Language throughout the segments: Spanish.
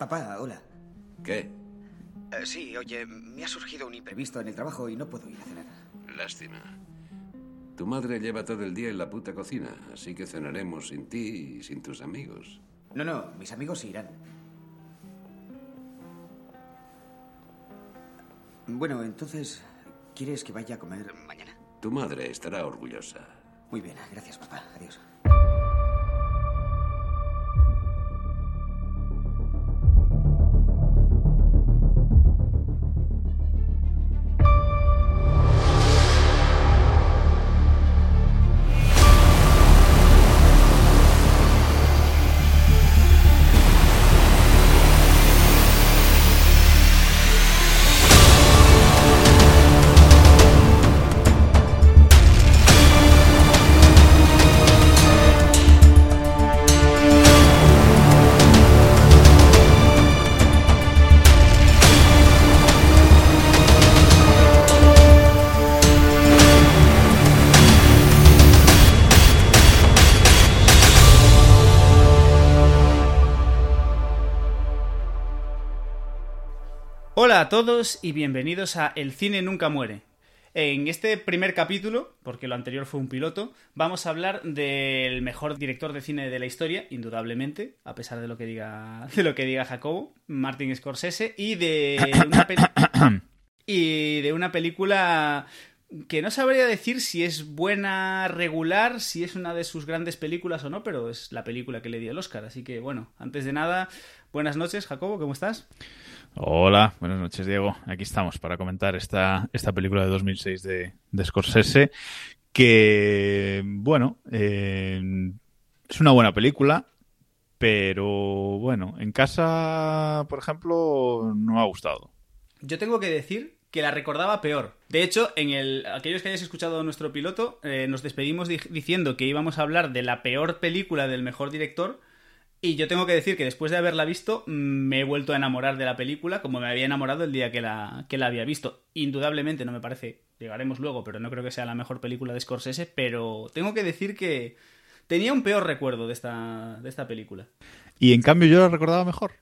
Papá, hola. ¿Qué? Eh, sí, oye, me ha surgido un imprevisto en el trabajo y no puedo ir a cenar. Lástima. Tu madre lleva todo el día en la puta cocina, así que cenaremos sin ti y sin tus amigos. No, no, mis amigos se irán. Bueno, entonces, ¿quieres que vaya a comer mañana? Tu madre estará orgullosa. Muy bien, gracias, papá. Adiós. Todos y bienvenidos a El cine nunca muere. En este primer capítulo, porque lo anterior fue un piloto, vamos a hablar del mejor director de cine de la historia, indudablemente, a pesar de lo que diga, de lo que diga Jacobo, Martin Scorsese, y de una, y de una película que no sabría decir si es buena, regular, si es una de sus grandes películas o no, pero es la película que le dio el Oscar. Así que, bueno, antes de nada, buenas noches, Jacobo, ¿cómo estás? Hola, buenas noches Diego. Aquí estamos para comentar esta, esta película de 2006 de, de Scorsese que, bueno, eh, es una buena película, pero bueno, en casa, por ejemplo, no ha gustado. Yo tengo que decir que la recordaba peor. De hecho, en el aquellos que hayáis escuchado nuestro piloto, eh, nos despedimos di- diciendo que íbamos a hablar de la peor película del mejor director. Y yo tengo que decir que después de haberla visto, mm, me he vuelto a enamorar de la película como me había enamorado el día que la, que la había visto. Indudablemente no me parece, llegaremos luego, pero no creo que sea la mejor película de Scorsese, pero tengo que decir que tenía un peor recuerdo de esta, de esta película. Y en cambio yo la recordaba mejor.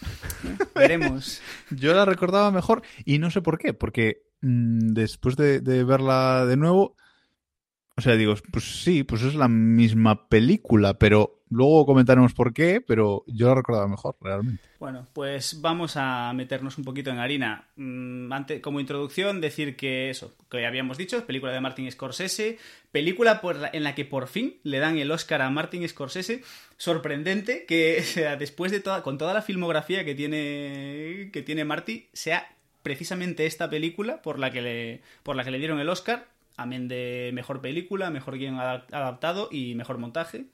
Veremos. Yo la recordaba mejor y no sé por qué, porque mm, después de, de verla de nuevo, o sea, digo, pues sí, pues es la misma película, pero luego comentaremos por qué, pero yo la recordaba mejor, realmente. Bueno, pues vamos a meternos un poquito en harina. Mm, ante- como introducción, decir que eso, que habíamos dicho, película de Martin Scorsese, película por en la que por fin le dan el Oscar a Martin Scorsese. Sorprendente que sea, después de toda, con toda la filmografía que tiene, que tiene Marty, sea precisamente esta película por la que por la que le dieron el Oscar, amén de mejor película, mejor guion adap- adaptado y mejor montaje.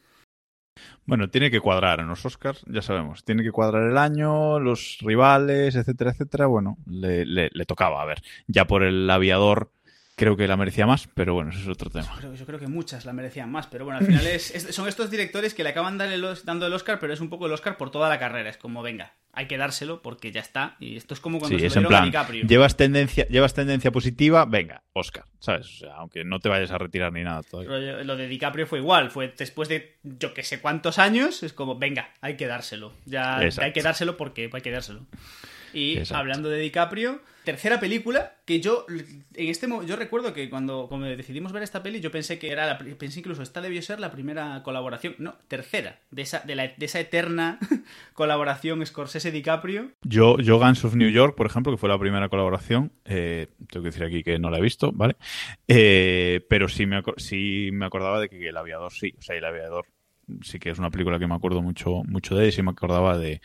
Bueno, tiene que cuadrar en los Oscars, ya sabemos. Tiene que cuadrar el año, los rivales, etcétera, etcétera. Bueno, le- le tocaba, a ver. Ya por el aviador creo que la merecía más, pero bueno, eso es otro tema. Creo- yo creo que muchas la merecían más, pero bueno, al final es, es- son estos directores que le acaban los- dando el Oscar, pero es un poco el Oscar por toda la carrera. Es como, venga, hay que dárselo porque ya está. Y esto es como cuando Sí, se es en plan, DiCaprio. llevas tendencia, llevas tendencia positiva, venga, Oscar, ¿sabes? O sea, aunque no te vayas a retirar ni nada todavía. Lo de DiCaprio fue igual, fue después de yo que sé cuántos años, es como, venga, hay que dárselo. Ya Exacto. hay que dárselo porque hay que dárselo. Y Exacto. hablando de DiCaprio, tercera película que yo en este yo recuerdo que cuando, cuando decidimos ver esta peli yo pensé que era la pensé incluso esta debió ser la primera colaboración, no, tercera de esa de, la- de esa eterna colaboración Scorsese DiCaprio. Yo, yo Guns of New York, por ejemplo, que fue la primera colaboración, eh, tengo que decir aquí que no la he visto, ¿vale? Eh, pero sí me, sí me acordaba de que El Aviador sí, o sea, El Aviador sí que es una película que me acuerdo mucho, mucho de, y sí me acordaba de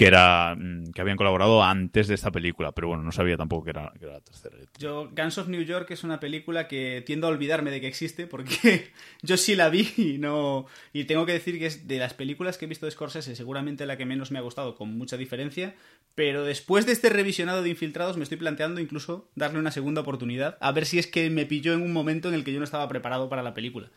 que era mm, que habían colaborado antes de esta película, pero bueno, no sabía tampoco que era, que era la tercera. Yo Guns of New York es una película que tiendo a olvidarme de que existe porque yo sí la vi y no y tengo que decir que es de las películas que he visto de Scorsese seguramente la que menos me ha gustado con mucha diferencia, pero después de este revisionado de Infiltrados me estoy planteando incluso darle una segunda oportunidad a ver si es que me pilló en un momento en el que yo no estaba preparado para la película.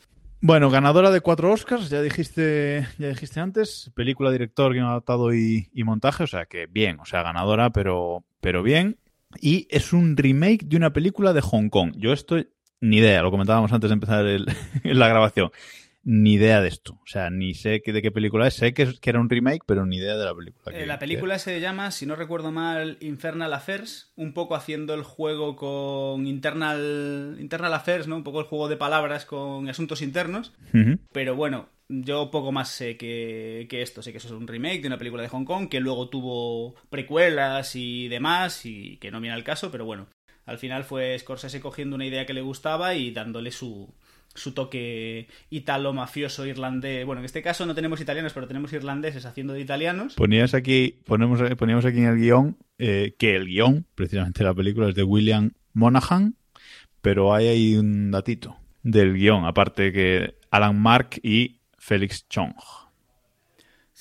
Bueno, ganadora de cuatro Oscars, ya dijiste, ya dijiste antes, película, director, guion adaptado y, y montaje, o sea que bien, o sea, ganadora, pero, pero bien. Y es un remake de una película de Hong Kong. Yo estoy ni idea, lo comentábamos antes de empezar la grabación. Ni idea de esto. O sea, ni sé de qué película es. Sé que, que era un remake, pero ni idea de la película. Eh, la película se llama, si no recuerdo mal, Infernal Affairs, un poco haciendo el juego con Internal, Internal Affairs, ¿no? Un poco el juego de palabras con asuntos internos. Pero bueno, yo poco más sé que, que, esto. Sé que eso es un remake de una película de Hong Kong que luego tuvo precuelas y demás y que no viene al caso, pero bueno. Al final fue Scorsese cogiendo una idea que le gustaba y dándole su, su toque italo-mafioso irlandés. Bueno, en este caso no tenemos italianos, pero tenemos irlandeses haciendo de italianos. Ponías aquí, ponemos, poníamos aquí en el guion eh, que el guion, precisamente la película, es de William Monaghan, pero hay ahí un datito del guion, aparte que Alan Mark y Félix Chong.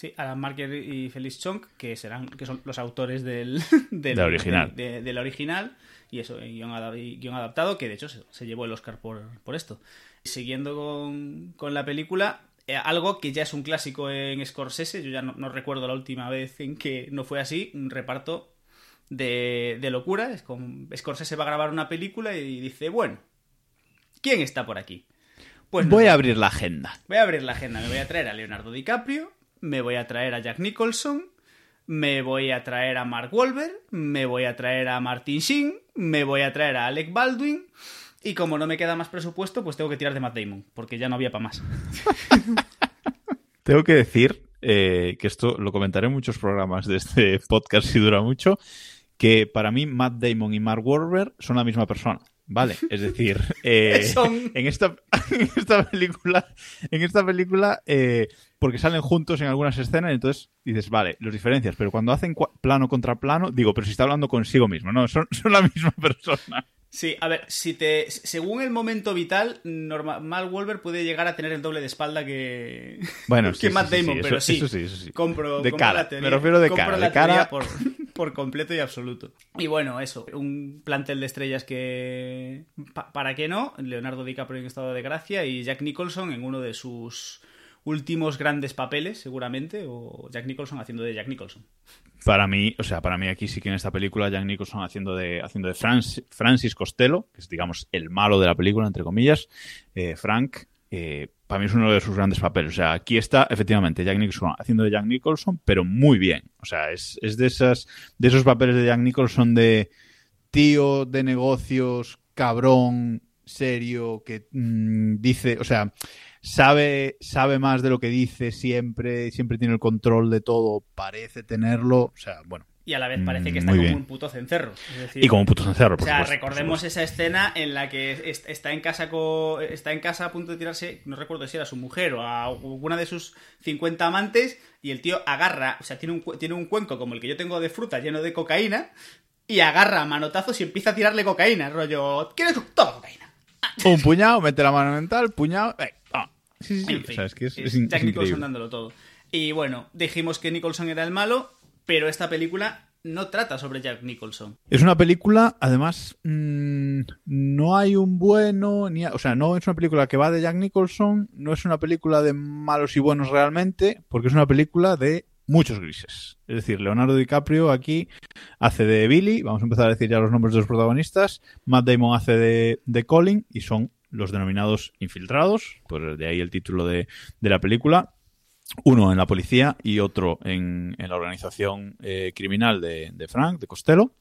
Sí, Alan Marker y Felix Chong, que serán, que son los autores del, del original. De, de, de, la original, y eso, guion, guion, adaptado, que de hecho se, se llevó el Oscar por, por esto. Siguiendo con, con la película, eh, algo que ya es un clásico en Scorsese, yo ya no, no, recuerdo la última vez en que no fue así, un reparto de, de locura. Es como Scorsese va a grabar una película y dice, bueno, ¿quién está por aquí? Pues no, voy a abrir la agenda. Voy a abrir la agenda, me voy a traer a Leonardo DiCaprio, me voy a traer a Jack Nicholson, me voy a traer a Mark Wahlberg, me voy a traer a Martin Sheen, me voy a traer a Alec Baldwin y como no me queda más presupuesto, pues tengo que tirar de Matt Damon, porque ya no había para más. tengo que decir eh, que esto lo comentaré en muchos programas de este podcast si dura mucho, que para mí Matt Damon y Mark Wahlberg son la misma persona. Vale, es decir, eh, Son... en, esta, en esta película, en esta película, eh, porque salen juntos en algunas escenas, entonces dices, vale, los diferencias, pero cuando hacen plano contra plano, digo, pero si está hablando consigo mismo, no, son, son la misma persona. Sí, a ver, si te, según el momento vital, normal, Mal Wolver puede llegar a tener el doble de espalda que, bueno, que sí, Matt sí, Damon, sí, pero eso, sí, eso sí, eso sí. compro, de compro cara, la teoría, me refiero de compro cara, la de cara. Por, por, completo y absoluto. Y bueno, eso, un plantel de estrellas que, pa, para qué no, Leonardo DiCaprio en estado de gracia y Jack Nicholson en uno de sus últimos grandes papeles, seguramente, o Jack Nicholson haciendo de Jack Nicholson. Para mí, o sea, para mí aquí sí que en esta película Jack Nicholson haciendo de, haciendo de Francis, Francis Costello, que es digamos el malo de la película, entre comillas, eh, Frank, eh, para mí es uno de sus grandes papeles. O sea, aquí está efectivamente Jack Nicholson haciendo de Jack Nicholson, pero muy bien. O sea, es, es de esas, de esos papeles de Jack Nicholson de tío de negocios, cabrón, serio, que mmm, dice, o sea, sabe, sabe más de lo que dice siempre, siempre tiene el control de todo, parece tenerlo, o sea, bueno. Y a la vez parece que está como un puto cencerro. Es decir, y como un puto cencerro, por O sea, supuesto, recordemos por esa escena en la que está en casa con, está en casa a punto de tirarse, no recuerdo si era su mujer o a alguna de sus 50 amantes, y el tío agarra, o sea, tiene un, tiene un cuenco como el que yo tengo de fruta lleno de cocaína, y agarra manotazos y empieza a tirarle cocaína, rollo, ¿quieres todo cocaína? Un puñado, mete la mano mental, puñado, eh. Sí, sí, sí. En fin, o sea, es que es, es es, Jack Nicholson dándolo todo. Y bueno, dijimos que Nicholson era el malo, pero esta película no trata sobre Jack Nicholson. Es una película, además, mmm, no hay un bueno, ni, o sea, no es una película que va de Jack Nicholson, no es una película de malos y buenos realmente, porque es una película de muchos grises. Es decir, Leonardo DiCaprio aquí hace de Billy, vamos a empezar a decir ya los nombres de los protagonistas, Matt Damon hace de, de Colin y son los denominados infiltrados, pues de ahí el título de, de la película. Uno en la policía y otro en, en la organización eh, criminal de, de, Frank, de Costello.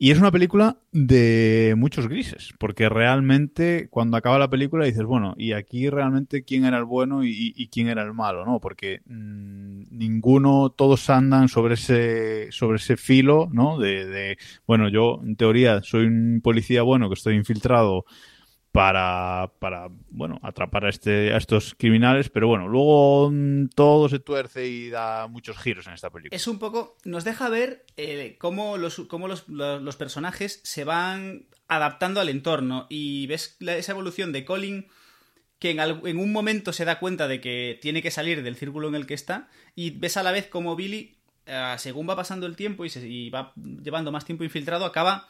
Y es una película de muchos grises, porque realmente cuando acaba la película dices, bueno, y aquí realmente quién era el bueno y, quién era el malo, ¿no? Porque mmm, ninguno, todos andan sobre ese, sobre ese filo, ¿no? De, de, bueno, yo en teoría soy un policía bueno que estoy infiltrado para, para bueno, atrapar a, este, a estos criminales, pero bueno, luego todo se tuerce y da muchos giros en esta película. Es un poco, nos deja ver eh, cómo, los, cómo los, los, personajes se van adaptando al entorno y ves esa evolución de Colin que en, en, un momento se da cuenta de que tiene que salir del círculo en el que está y ves a la vez como Billy, uh, según va pasando el tiempo y, se, y va llevando más tiempo infiltrado, acaba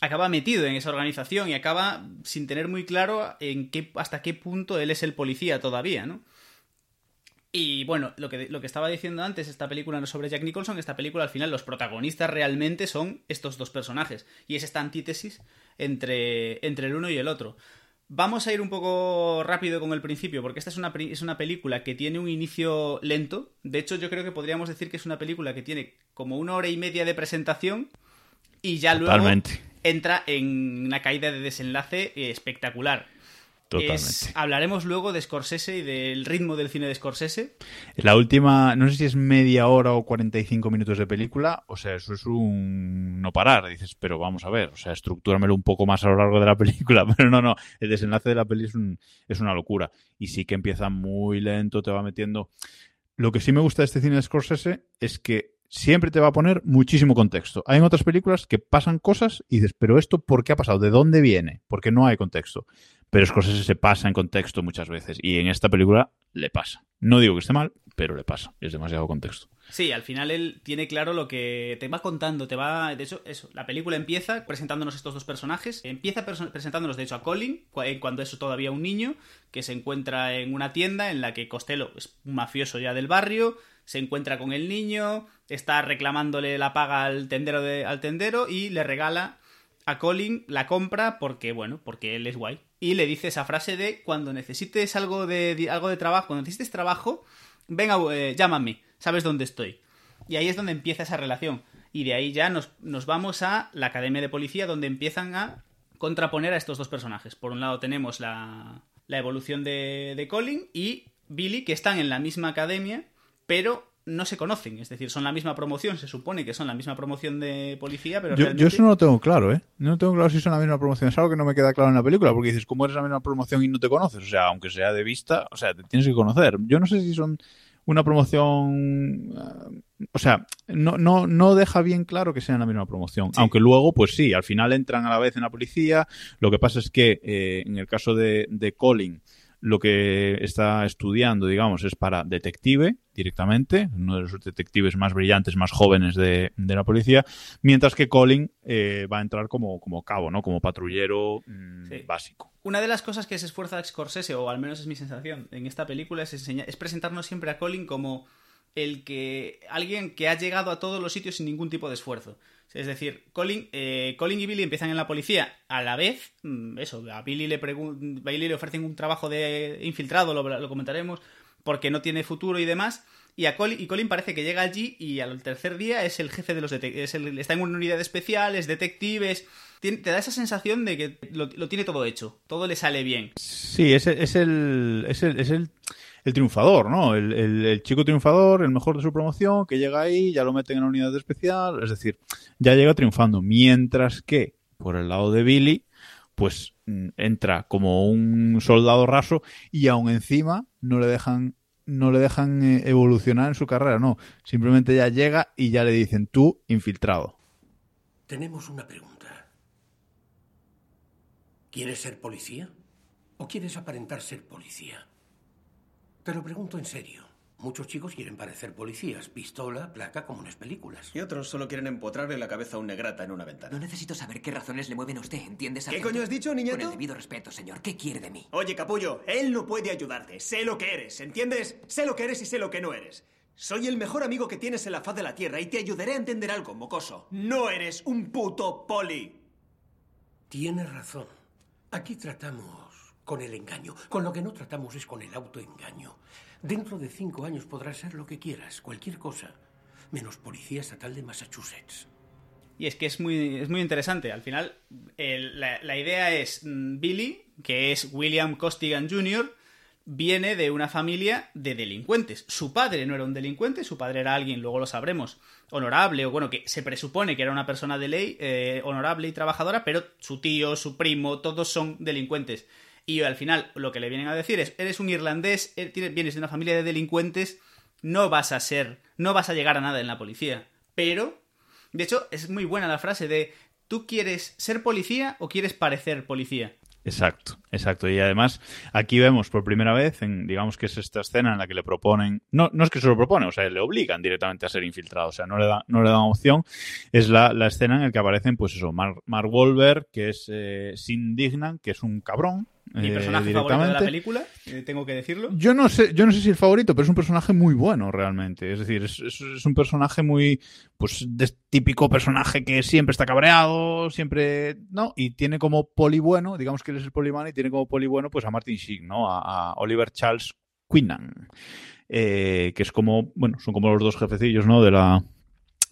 acaba metido en esa organización y acaba sin tener muy claro en qué, hasta qué punto él es el policía todavía, ¿no? Y bueno, lo que, lo que estaba diciendo antes, esta película no sobre Jack Nicholson, esta película al final los protagonistas realmente son estos dos personajes. Y es esta antítesis entre, entre el uno y el otro. Vamos a ir un poco rápido con el principio, porque esta es una, es una película que tiene un inicio lento. De hecho, yo creo que podríamos decir que es una película que tiene como una hora y media de presentación y ya luego entra en una caída de desenlace espectacular. Totalmente. hablaremos luego de Scorsese y del ritmo del cine de Scorsese. La última, no sé si es media hora o 45 minutos de película, o sea, eso es un no parar. Dices, pero vamos a ver, o sea, estructúramelo un poco más a lo largo de la película, pero no, no, el desenlace de la peli es, es una locura. Y sí que empieza muy lento, te va metiendo. Lo que sí me gusta de este cine de Scorsese es que siempre te va a poner muchísimo contexto. Hay en otras películas que pasan cosas y dices, pero esto, ¿por qué ha pasado? ¿De dónde viene? Porque no hay contexto pero Scorsese se pasa en contexto muchas veces y en esta película le pasa. No digo que esté mal, pero le pasa, es demasiado contexto. Sí, al final él tiene claro lo que te va contando, te va... De hecho, eso, la película empieza presentándonos estos dos personajes, empieza presentándonos de hecho a Colin, eh, cuando es todavía un niño, que se encuentra en una tienda en la que Costello es un mafioso ya del barrio, se encuentra con el niño, está reclamándole la paga al tendero, de, al tendero y le regala a Colin la compra porque, bueno, porque él es guay y le dice esa frase de cuando necesites algo de, algo de trabajo, cuando necesites trabajo, venga, eh, llámame, sabes dónde estoy. Y ahí es donde empieza esa relación. Y de ahí ya nos, nos vamos a la academia de policía donde empiezan a contraponer a estos dos personajes. Por un lado tenemos la, la evolución de, de Colin y Billy, que están en la misma academia, pero no se conocen, es decir, son la misma promoción, se supone que son la misma promoción de policía, pero yo, eso no lo tengo claro, ¿eh? No tengo claro si son la misma promoción, es algo que no me queda claro en la película, porque dices, ¿cómo eres la misma promoción y no te conoces? O sea, aunque sea de vista, o sea, te tienes que conocer. Yo no sé si son una promoción, eh, o sea, no, no, no deja bien claro que sean la misma promoción, aunque luego, pues sí, al final entran a la vez en la policía, lo que pasa es que eh, en el caso de, de Colin, lo que está estudiando, digamos, es para detective directamente, uno de los detectives más brillantes, más jóvenes de, la policía, mientras que Colin eh, va a entrar como, como cabo, ¿no? Como patrullero mm, básico. Una de las cosas que se esfuerza Scorsese, o al menos es mi sensación, en esta película es, es presentarnos siempre a Colin como el que alguien que ha llegado a todos los sitios sin ningún tipo de esfuerzo. Es decir, Colin, eh, Colin y Billy empiezan en la policía a la vez. Mm, eso, a Billy le, Billy le ofrecen un trabajo de infiltrado, lo, comentaremos, porque no tiene futuro y demás. Y, a Colin, y Colin parece que llega allí y al tercer día es el jefe de los detectives. Está en una unidad especial, es detectives. te da esa sensación de que lo, tiene todo hecho, todo le sale bien. Sí, es, es, es, el, es el el triunfador, ¿no? El, chico triunfador, el mejor de su promoción, que llega ahí, ya lo meten en la unidad especial, es decir, ya llega triunfando. Mientras que, por el lado de Billy, pues mm, entra como un soldado raso y aún encima no le dejan no le dejan eh, evolucionar en su carrera, no. Simplemente ya llega y ya le dicen tú infiltrado. Tenemos una pregunta. ¿Quieres ser policía? ¿O quieres aparentar ser policía? Te lo pregunto en serio. Muchos chicos quieren parecer policías, pistola, placa, como en las películas. Y otros solo quieren empotrarle la cabeza a un negrata en una ventana. No necesito saber qué razones le mueven a usted, ¿entiendes? ¿Qué coño has dicho, niñato? Con el debido respeto, señor. ¿Qué quiere de mí? Oye, capullo, él no puede ayudarte. Sé lo que eres, ¿entiendes? Sé lo que eres y sé lo que no eres. Soy el mejor amigo que tienes en la faz de la Tierra y te ayudaré a entender algo, mocoso. No eres un puto poli. Tienes razón. Aquí tratamos con el engaño. Con lo que no tratamos es con el autoengaño. Dentro de cinco años podrás ser lo que quieras, cualquier cosa, menos policía estatal de Massachusetts. Y es que es muy, es muy interesante. Al final, la, idea es mm, Billy, que es William Costigan Jr., viene de una familia de delincuentes. Su padre no era un delincuente, su padre era alguien, luego lo sabremos, honorable, o bueno, que se presupone que era una persona de ley, eh, honorable y trabajadora, pero su tío, su primo, todos son delincuentes. Y al final lo que le vienen a decir es, eres un irlandés, eh, vienes de una familia de delincuentes, no vas a ser, no vas a llegar a nada en la policía. Pero, de hecho, es muy buena la frase de, ¿tú quieres ser policía o quieres parecer policía? Exacto, exacto. Y además, aquí vemos por primera vez, en, digamos que es esta escena en la que le proponen, no, no es que se lo propone, o sea, le obligan directamente a ser infiltrado, o sea, no le, da, no le dan opción. Es la, la escena en la que aparecen, pues eso, Mark, Mark que es eh, Sin Dignan, que es un cabrón, mi personaje favorito de la película, eh, tengo que decirlo. Yo no sé, yo no sé si el favorito, pero es un personaje muy bueno realmente. Es decir, es, es, un personaje muy, pues, de típico personaje que siempre está cabreado, siempre, ¿no? Y tiene como poli bueno, digamos que él es el poli y tiene como poli bueno pues a Martin Sheen, ¿no? A, Oliver Charles Quinnan, eh, que es como, bueno, son como los dos jefecillos, ¿no? De la,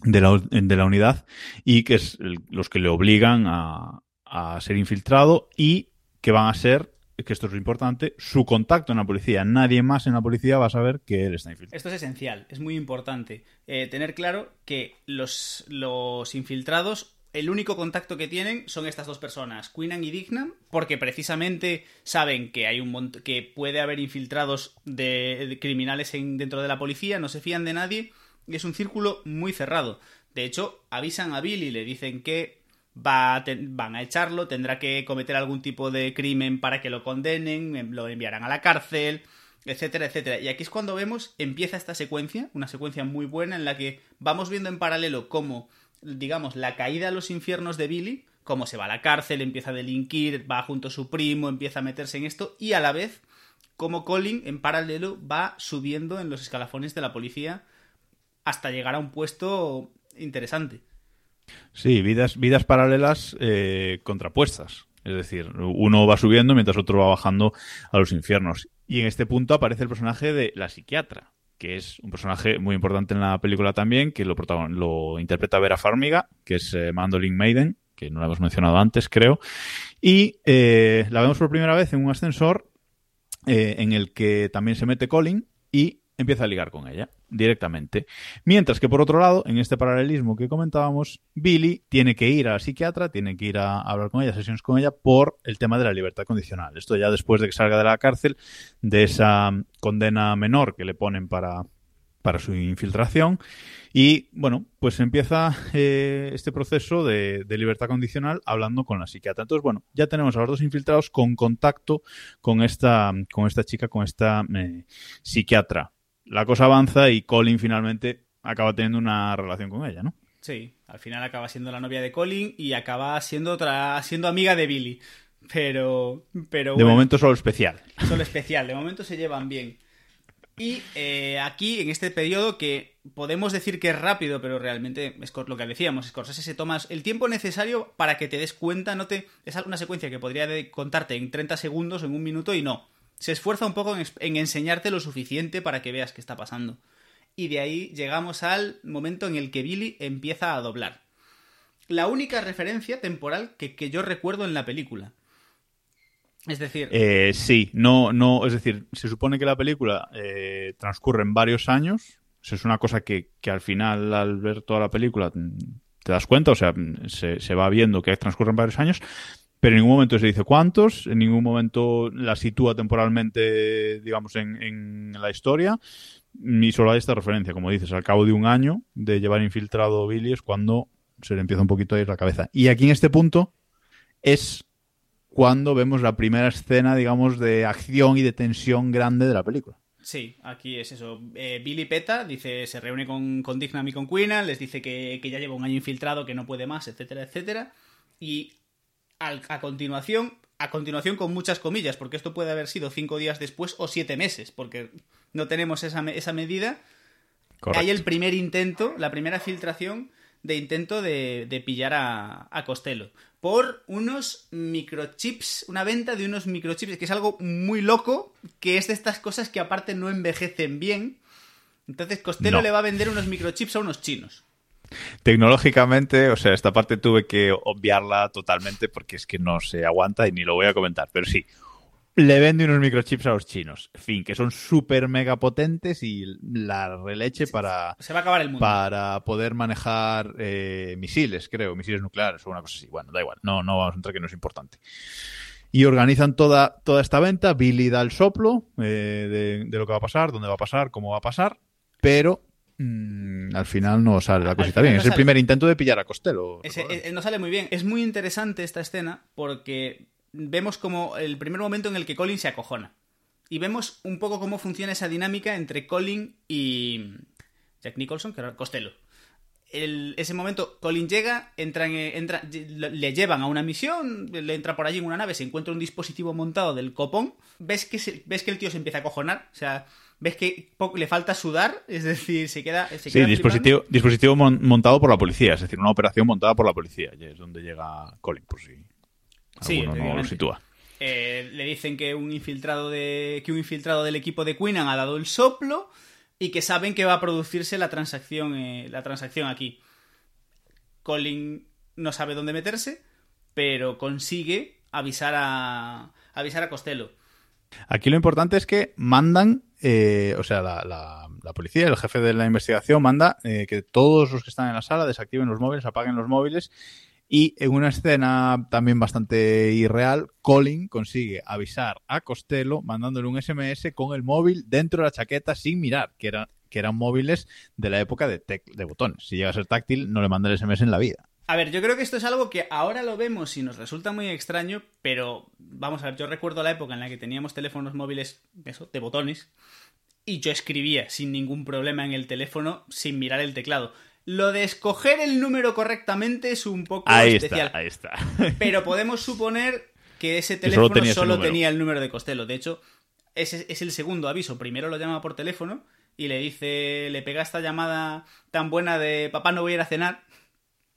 de la, de la unidad y que es los que le obligan a, a ser infiltrado y que van a ser, que esto es lo importante, su contacto en la policía. Nadie más en la policía va a saber que él está infiltrado. Esto es esencial, es muy importante. Eh, tener claro que los, los infiltrados, el único contacto que tienen son estas dos personas, Queenan y Dignam, porque precisamente saben que hay un que puede haber infiltrados de, criminales en- dentro de la policía, no se fían de nadie, y es un círculo muy cerrado. De hecho, avisan a Billy, le dicen que va a van a echarlo, tendrá que cometer algún tipo de crimen para que lo condenen, em- lo enviarán a la cárcel, etcétera, etcétera. Y aquí es cuando vemos, empieza esta secuencia, una secuencia muy buena en la que vamos viendo en paralelo cómo, digamos, la caída a los infiernos de Billy, cómo se va a la cárcel, empieza a delinquir, va junto a su primo, empieza a meterse en esto, y a la vez cómo Colin, en paralelo, va subiendo en los escalafones de la policía hasta llegar a un puesto interesante. Sí, vidas, vidas paralelas eh, contrapuestas. Es decir, uno va subiendo mientras otro va bajando a los infiernos. Y en este punto aparece el personaje de la psiquiatra, que es un personaje muy importante en la película también, que lo, interpreta Vera Farmiga, que es eh, Mandolin Maiden, que no la hemos mencionado antes, creo. Y eh, la vemos por primera vez en un ascensor eh, en el que también se mete Colin y empieza a ligar con ella directamente. Mientras que por otro lado, en este paralelismo que comentábamos, Billy tiene que ir a la psiquiatra, tiene que ir a hablar con ella, sesiones con ella, por el tema de la libertad condicional. Esto ya después de que salga de la cárcel, de esa condena menor que le ponen para, para su infiltración. Y bueno, pues empieza eh, este proceso de, de libertad condicional hablando con la psiquiatra. Entonces, bueno, ya tenemos a los dos infiltrados con contacto con esta, con esta chica, con esta eh, psiquiatra. La cosa avanza y Colin finalmente acaba teniendo una relación con ella, ¿no? Sí, al final acaba siendo la novia de Colin y acaba siendo otra siendo amiga de Billy. Pero pero De momento solo especial. solo especial, de momento se llevan bien. Y eh, aquí, en este periodo, que podemos decir que es rápido, pero realmente es lo que decíamos, Scorsese se toma el tiempo necesario para que te des cuenta, no te es una secuencia que podría contarte en 30 segundos, en un minuto, y no. Se esfuerza un poco en, enseñarte lo suficiente para que veas qué está pasando. Y de ahí llegamos al momento en el que Billy empieza a doblar. La única referencia temporal que, que yo recuerdo en la película. Es decir, Eh, sí, no, no, es decir, se supone que la película eh, transcurre en varios años. Eso es una cosa que, que al final, al ver toda la película, mm, te das cuenta, o sea, mm, se, se va viendo que transcurren varios años, pero en ningún momento se dice cuántos, en ningún momento la sitúa temporalmente, digamos, en, en la historia, ni solo hay esta referencia, como dices, al cabo de un año de llevar infiltrado Billy es cuando se le empieza un poquito a ir la cabeza. Y aquí en este punto es cuando vemos la primera escena, digamos, de acción y de tensión grande de la película. Sí, aquí es eso. Eh, Billy Peta dice, se reúne con, con Dignam y con Queenan, les dice que, que ya lleva un año infiltrado, que no puede más, etcétera, etcétera. Y al- a continuación, a continuación con muchas comillas, porque esto puede haber sido cinco días después o siete meses, porque no tenemos esa, esa medida. Correcto. Hay el primer intento, la primera filtración de intento de, de pillar a, a Costello por unos microchips, una venta de unos microchips, que es algo muy loco, que es de estas cosas que aparte no envejecen bien. Entonces Costello No. le va a vender unos microchips a unos chinos. Tecnológicamente, o sea, esta parte tuve que obviarla totalmente porque es que no se aguanta y ni lo voy a comentar, pero sí. Le vende unos microchips a los chinos. En fin, que son súper mega potentes y la releche para, Se va a acabar el mundo. para poder manejar eh, misiles, creo, misiles nucleares o una cosa así. Bueno, da igual, no, no vamos a entrar que no es importante. Y organizan toda, toda esta venta. Billy da el soplo eh, de, de lo que va a pasar, dónde va a pasar, cómo va a pasar, pero mm, al final no sale la cosita bien. no es el primer intento de pillar a Costello. Recordad. eh, no sale muy bien. Es muy interesante esta escena porque vemos como el primer momento en el que Colin se acojona. Y vemos un poco cómo funciona esa dinámica entre Colin y Jack Nicholson, que era Costello. El- ese momento, Colin llega, entra, en- entra, le llevan a una misión, le entra por allí en una nave, se encuentra un dispositivo montado del copón, ves que, se- ves que el tío se empieza a acojonar, o sea, ves que le falta sudar, es decir, se queda... Se Sí, queda flipando. dispositivo, dispositivo mon- montado por la policía, es decir, una operación montada por la policía. Y es donde llega Colin, por si Sí, no lo sitúa. eh, le dicen que un infiltrado de que un infiltrado del equipo de Queenan ha dado el soplo y que saben que va a producirse la transacción eh, la transacción aquí. Colin no sabe dónde meterse, pero consigue avisar a avisar a Costello. Aquí lo importante es que mandan, eh, o sea, la, la- la policía, el jefe de la investigación, manda eh, que todos los que están en la sala desactiven los móviles, apaguen los móviles. Y en una escena también bastante irreal, Colin consigue avisar a Costello mandándole un SMS con el móvil dentro de la chaqueta sin mirar, que, era, que eran móviles de la época de, tec- de botones. Si llega a ser táctil, no le manda el SMS en la vida. A ver, yo creo que esto es algo que ahora lo vemos y nos resulta muy extraño, pero vamos a ver, yo recuerdo la época en la que teníamos teléfonos móviles, eso, de botones, y yo escribía sin ningún problema en el teléfono sin mirar el teclado. Lo de escoger el número correctamente es un poco Ahí especial, está, ahí está. pero podemos suponer que ese Que solo teléfono tenía solo, ese tenía el número de Costello. De hecho, ese es el segundo aviso. Primero lo llama por teléfono y le dice, le pega esta llamada tan buena de papá no voy a ir a cenar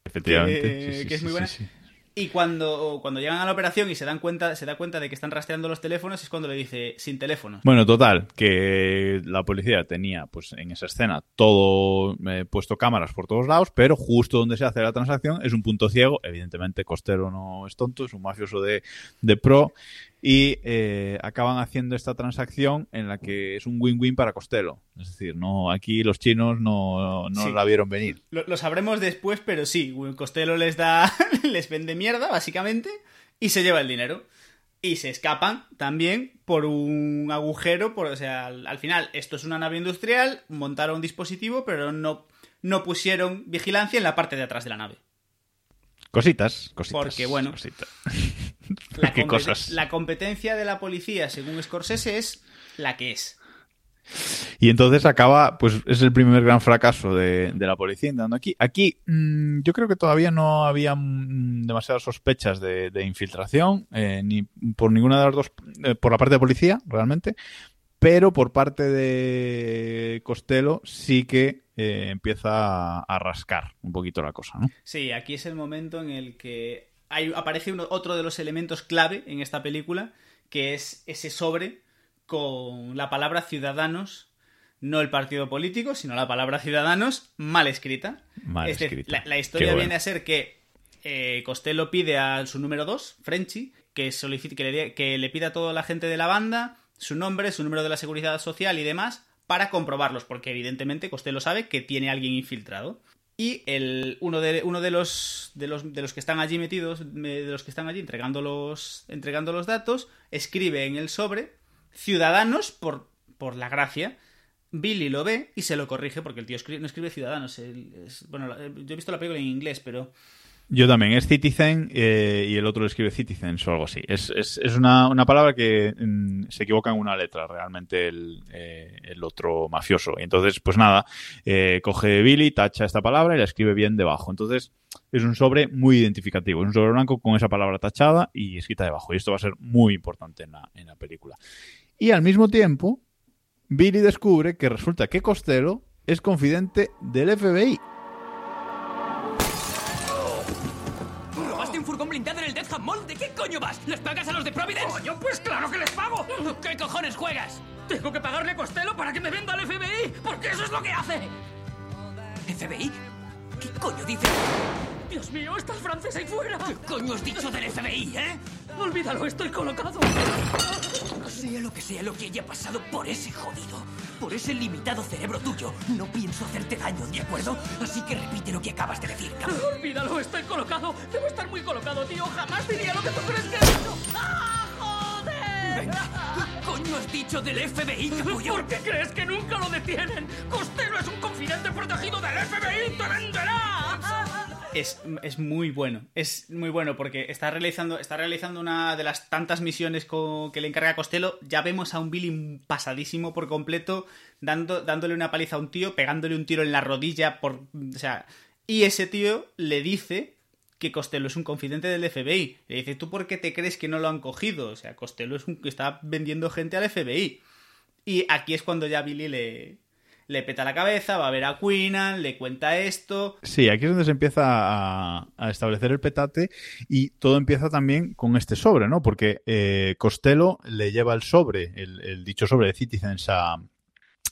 Efectivamente. que- sí, sí, que es muy buena. sí. Y cuando, cuando llegan a la operación y se dan cuenta, se da cuenta de que están rastreando los teléfonos, es cuando le dice sin teléfonos. Bueno, total, que la policía tenía pues en esa escena todo eh, puesto cámaras por todos lados, pero justo donde se hace la transacción es un punto ciego. Evidentemente, Costero no es tonto, es un mafioso de, de pro. Y eh, acaban haciendo esta transacción en la que es un win-win para Costello. Es decir, no aquí los chinos no, no Sí. la vieron venir. Lo, lo sabremos después, pero sí, Costello les da, les vende mierda, básicamente, y se lleva el dinero. Y se escapan también por un agujero, por, o sea, al, al final esto es una nave industrial, montaron un dispositivo, pero no, no pusieron vigilancia en la parte de atrás de la nave. Cositas, cositas. Porque, bueno, cositas. La, Qué compet- cosas. la competencia de la policía, según Scorsese, es la que es. Y entonces acaba, pues es el primer gran fracaso de, de la policía intentando aquí. Aquí mm, yo creo que todavía no había mm, demasiadas sospechas de, de infiltración, eh, ni por ninguna de las dos, eh, por la parte de policía, realmente, pero por parte de Costello sí que eh, empieza a, a rascar un poquito la cosa, ¿no? Sí, aquí es el momento en el que hay, aparece uno- otro de los elementos clave en esta película, que es ese sobre con la palabra ciudadanos, no el partido político, sino la palabra ciudadanos mal escrita. Mal Es decir, escrita. la, la historia bueno. viene a ser que eh, Costello pide a su número 2, Frenchy, que, solicite, que, le, dé- que le pida a toda la gente de la banda su nombre, su número de la seguridad social y demás para comprobarlos, porque evidentemente Costello sabe que tiene a alguien infiltrado. Y el, uno, de, uno de, los, de, los, de los que están allí metidos, me- de los que están allí entregando los, entregando los datos, escribe en el sobre Ciudadanos por, por la gracia. Billy lo ve y se lo corrige porque el tío escri- no escribe Ciudadanos. bueno, yo he visto la película en inglés, pero Yo también, es Citizen eh, y el otro le escribe Citizens o algo así. Es, es, es una, una palabra que mm, se equivoca en una letra realmente el, eh, el otro mafioso. Y entonces, pues nada, eh, coge Billy, tacha esta palabra y la escribe bien debajo. Entonces, es un sobre muy identificativo. Es un sobre blanco con esa palabra tachada y escrita debajo. Y esto va a ser muy importante en la, en la película. Y al mismo tiempo, Billy descubre que resulta que Costello es confidente del FBI. Furgón blindado en el Death Hub Mall? ¿De qué coño vas? ¿Les pagas a los de Providence? ¡Coño, pues claro que les pago! ¿Qué cojones juegas? Tengo que pagarle a Costello para que me venda al FBI, porque eso es lo que hace. ¿FBI? ¿Qué coño dices? Dios mío, está el francés ahí fuera. ¿Qué coño has dicho del FBI, eh? Olvídalo, estoy colocado. Sea lo que sea lo que haya pasado por ese jodido, por ese limitado cerebro tuyo, no pienso hacerte daño, ¿de acuerdo? Así que repite lo que acabas de decir, cabrón. Olvídalo, estoy colocado. Debo estar muy colocado, tío. Jamás diría lo que tú crees que he dicho. ¡Ah! Venga, ¿qué coño has dicho del FBI, capullo? ¿Por qué crees que nunca lo detienen? Costello es un confidente protegido del FBI. ¡Te venderá! es, es muy bueno. Es muy bueno porque está realizando, está realizando una de las tantas misiones que le encarga Costello. Ya vemos a un Billy pasadísimo por completo, dando, dándole una paliza a un tío, pegándole un tiro en la rodilla. Por, o sea, y ese tío le dice que Costello es un confidente del FBI. Le dice, ¿tú por qué te crees que no lo han cogido? O sea, Costello es un que está vendiendo gente al FBI. Y aquí es cuando ya Billy le, le peta la cabeza, va a ver a Queenan, le cuenta esto. Sí, aquí es donde se empieza a, a establecer el petate y todo empieza también con este sobre, ¿no? Porque eh, Costello le lleva el sobre, el, dicho sobre de Citizens a,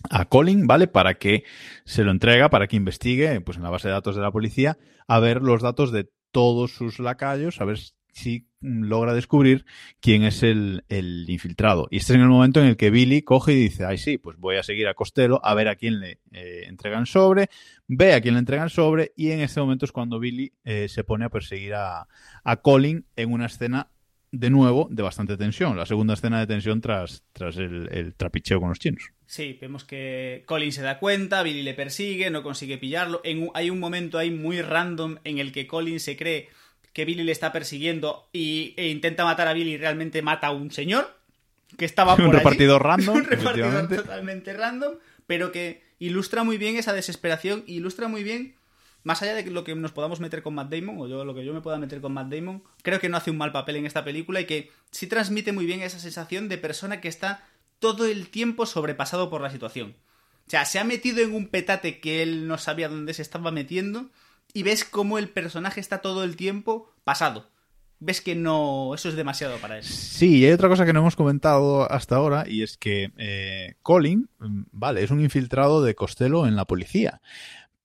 a Colin, ¿vale? Para que se lo entrega, para que investigue, pues en la base de datos de la policía, a ver los datos de todos sus lacayos, a ver si logra descubrir quién es el, el, infiltrado. Y este es en el momento en el que Billy coge y dice, ay sí, pues voy a seguir a Costello a ver a quién le eh, entregan sobre, ve a quién le entregan sobre y en este momento es cuando Billy eh, se pone a perseguir a, a Colin en una escena de nuevo de bastante tensión, la segunda escena de tensión tras, tras el, el, trapicheo con los chinos. Sí, vemos que Colin se da cuenta, Billy le persigue, no consigue pillarlo. En, hay un momento ahí muy random en el que Colin se cree que Billy le está persiguiendo y, e intenta matar a Billy y realmente mata a un señor que estaba por un repartidor random, un repartidor totalmente random, pero que ilustra muy bien esa desesperación, ilustra muy bien más allá de lo que nos podamos meter con Matt Damon, o yo lo que yo me pueda meter con Matt Damon, creo que no hace un mal papel en esta película y que sí transmite muy bien esa sensación de persona que está todo el tiempo sobrepasado por la situación. O sea, se ha metido en un petate que él no sabía dónde se estaba metiendo y ves cómo el personaje está todo el tiempo pasado. Ves que no, eso es demasiado para él. Sí, y hay otra cosa que no hemos comentado hasta ahora y es que eh, Colin, vale, es un infiltrado de Costello en la policía,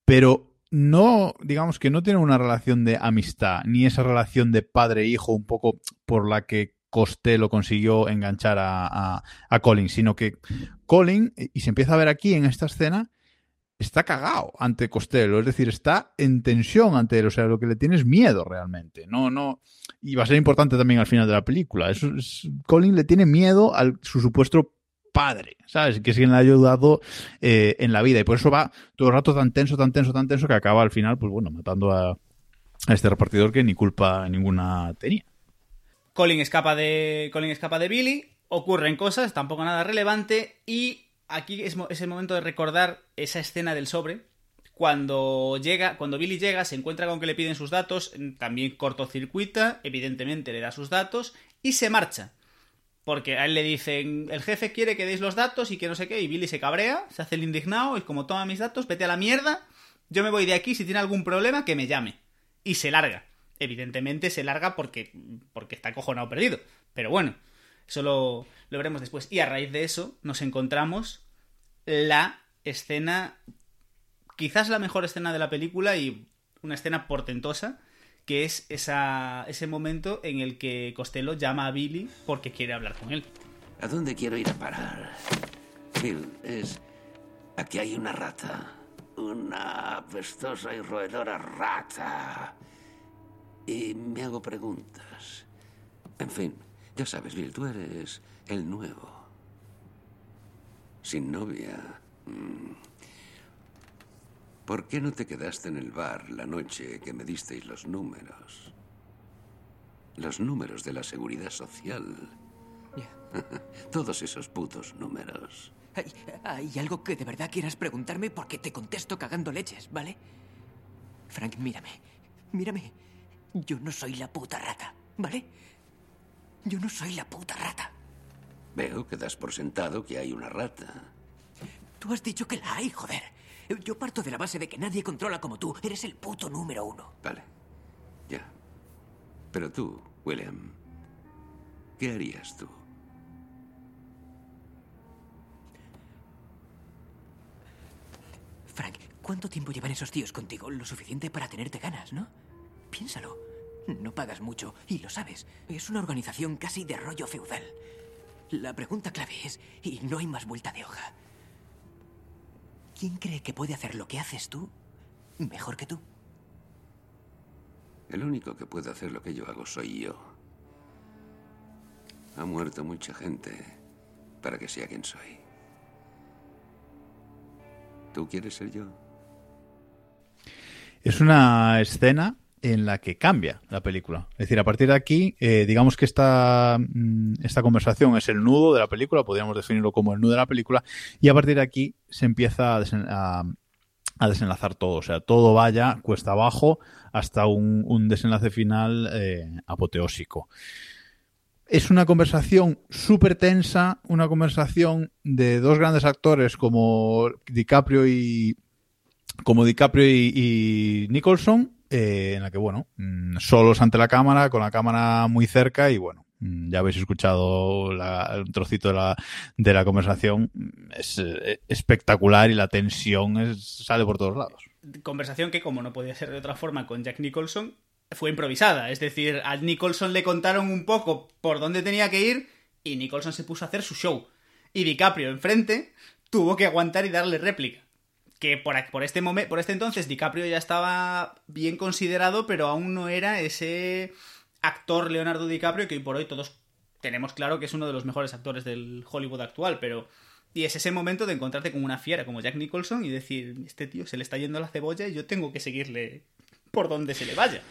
pero no, digamos que no tiene una relación de amistad, ni esa relación de padre-hijo un poco por la que Costello consiguió enganchar a, a, a, Colin, sino que Colin, y se empieza a ver aquí en esta escena, está cagado ante Costello, es decir, está en tensión ante él, o sea, lo que le tiene es miedo realmente, no, no, y va a ser importante también al final de la película, es, Colin le tiene miedo a su supuesto padre, ¿sabes? Que es quien le ha ayudado eh, en la vida. Y por eso va todo el rato tan tenso, tan tenso, tan tenso que acaba al final, pues bueno, matando a, este repartidor que ni culpa ninguna tenía. Colin escapa de. Colin escapa de Billy. Ocurren cosas, tampoco nada relevante. Y aquí es, es el momento de recordar esa escena del sobre. Cuando llega, cuando Billy llega, se encuentra con que le piden sus datos, también cortocircuita, evidentemente le da sus datos y se marcha. Porque a él le dicen, el jefe quiere que deis los datos y que no sé qué, y Billy se cabrea, se hace el indignado, y como toma mis datos, vete a la mierda, yo me voy de aquí, si tiene algún problema, que me llame. Y se larga. Evidentemente se larga porque, porque está cojonado perdido. Pero bueno, eso lo, lo veremos después. Y a raíz de eso nos encontramos la escena, quizás la mejor escena de la película y una escena portentosa, que es esa, ese momento en el que Costello llama a Billy porque quiere hablar con él. ¿A dónde quiero ir a parar? Bill, es... Aquí hay una rata. Una apestosa y roedora rata. Y me hago preguntas. En fin, ya sabes, Bill, tú eres el nuevo. Sin novia. ¿Por qué no te quedaste en el bar la noche que me disteis los números? Los números de la seguridad social. Yeah. Todos esos putos números. ¿Hay, ¿Hay, algo que de verdad quieras preguntarme? Porque te contesto cagando leches, ¿vale? Frank, mírame. Mírame. Yo no soy la puta rata, ¿vale? Yo no soy la puta rata. Veo que das por sentado que hay una rata. Tú has dicho que la hay, joder. Yo parto de la base de que nadie controla como tú. Eres el puto número uno. Vale. Ya. Pero tú, William, ¿qué harías tú? Frank, ¿cuánto tiempo llevan esos tíos contigo? Lo suficiente para tenerte ganas, ¿no? Piénsalo. No pagas mucho, y lo sabes. Es una organización casi de rollo feudal. La pregunta clave es, y no hay más vuelta de hoja. ¿Quién cree que puede hacer lo que haces tú mejor que tú? El único que puede hacer lo que yo hago soy yo. Ha muerto mucha gente para que sea quien soy. ¿Tú quieres ser yo? Es una escena en la que cambia la película. Es decir, a partir de aquí, eh, digamos que esta, esta conversación es el nudo de la película, podríamos definirlo como el nudo de la película, y a partir de aquí se empieza a, desen a, desenlazar todo. O sea, todo vaya cuesta abajo hasta un, un desenlace final eh, apoteósico. es una conversación súper tensa, una conversación de dos grandes actores como DiCaprio y como DiCaprio y Nicholson, eh, en la que, bueno, mm, solos ante la cámara, con la cámara muy cerca y, bueno, mm, ya habéis escuchado la, un trocito de la, conversación, es eh, espectacular y la tensión es- sale por todos lados. Conversación que, como no podía ser de otra forma con Jack Nicholson, fue improvisada. Es decir, a Nicholson le contaron un poco por dónde tenía que ir y Nicholson se puso a hacer su show. Y DiCaprio enfrente tuvo que aguantar y darle réplica. Que por, este por este entonces DiCaprio ya estaba bien considerado, pero aún no era ese actor Leonardo DiCaprio que hoy por hoy todos tenemos claro que es uno de los mejores actores del Hollywood actual, pero y es ese momento de encontrarte con una fiera como Jack Nicholson y decir, este tío se le está yendo la cebolla y yo tengo que seguirle por donde se le vaya.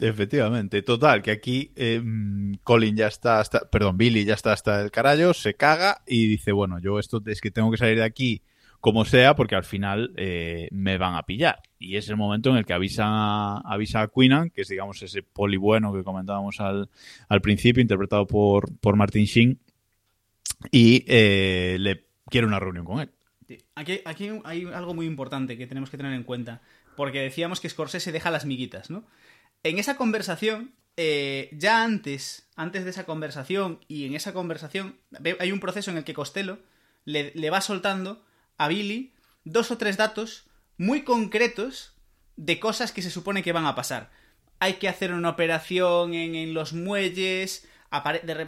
Efectivamente, total, que aquí mm, Colin ya está, hasta, perdón, Billy ya está hasta el carajo, se caga y dice, bueno, yo esto es que tengo que salir de aquí como sea porque al final eh, me van a pillar. Y es el momento en el que avisa, avisa a Queenan, que es digamos ese poli bueno que comentábamos al, al principio, interpretado por, por Martin Sheen, y eh, le quiere una reunión con él. Aquí, aquí hay algo muy importante que tenemos que tener en cuenta, porque decíamos que Scorsese deja las miguitas, ¿no? En esa conversación, eh, ya antes, antes de esa conversación y en esa conversación, ve- hay un proceso en el que Costello le, le va soltando a Billy dos o tres datos muy concretos de cosas que se supone que van a pasar. Hay que hacer una operación en, los muelles,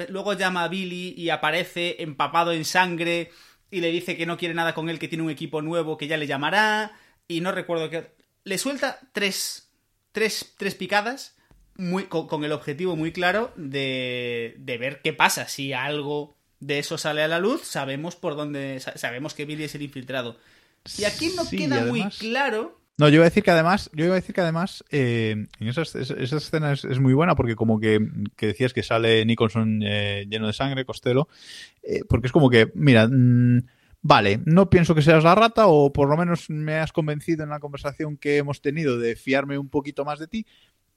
luego llama a Billy y aparece empapado en sangre y le dice que no quiere nada con él, que tiene un equipo nuevo, que ya le llamará, y no recuerdo qué... Le suelta tres, tres, tres picadas muy, con, con el objetivo muy claro de, de ver qué pasa. Si algo de eso sale a la luz, sabemos por dónde... sa- Sabemos que Billy es el infiltrado. Y aquí no Sí, queda muy claro... No, yo iba a decir que además, yo iba a decir que además, eh, en esa, escena es, es muy buena porque como que, que decías que sale Nicholson eh, lleno de sangre, Costello, eh, porque es como que, mira, mm, vale, no pienso que seas la rata o por lo menos me has convencido en la conversación que hemos tenido de fiarme un poquito más de ti,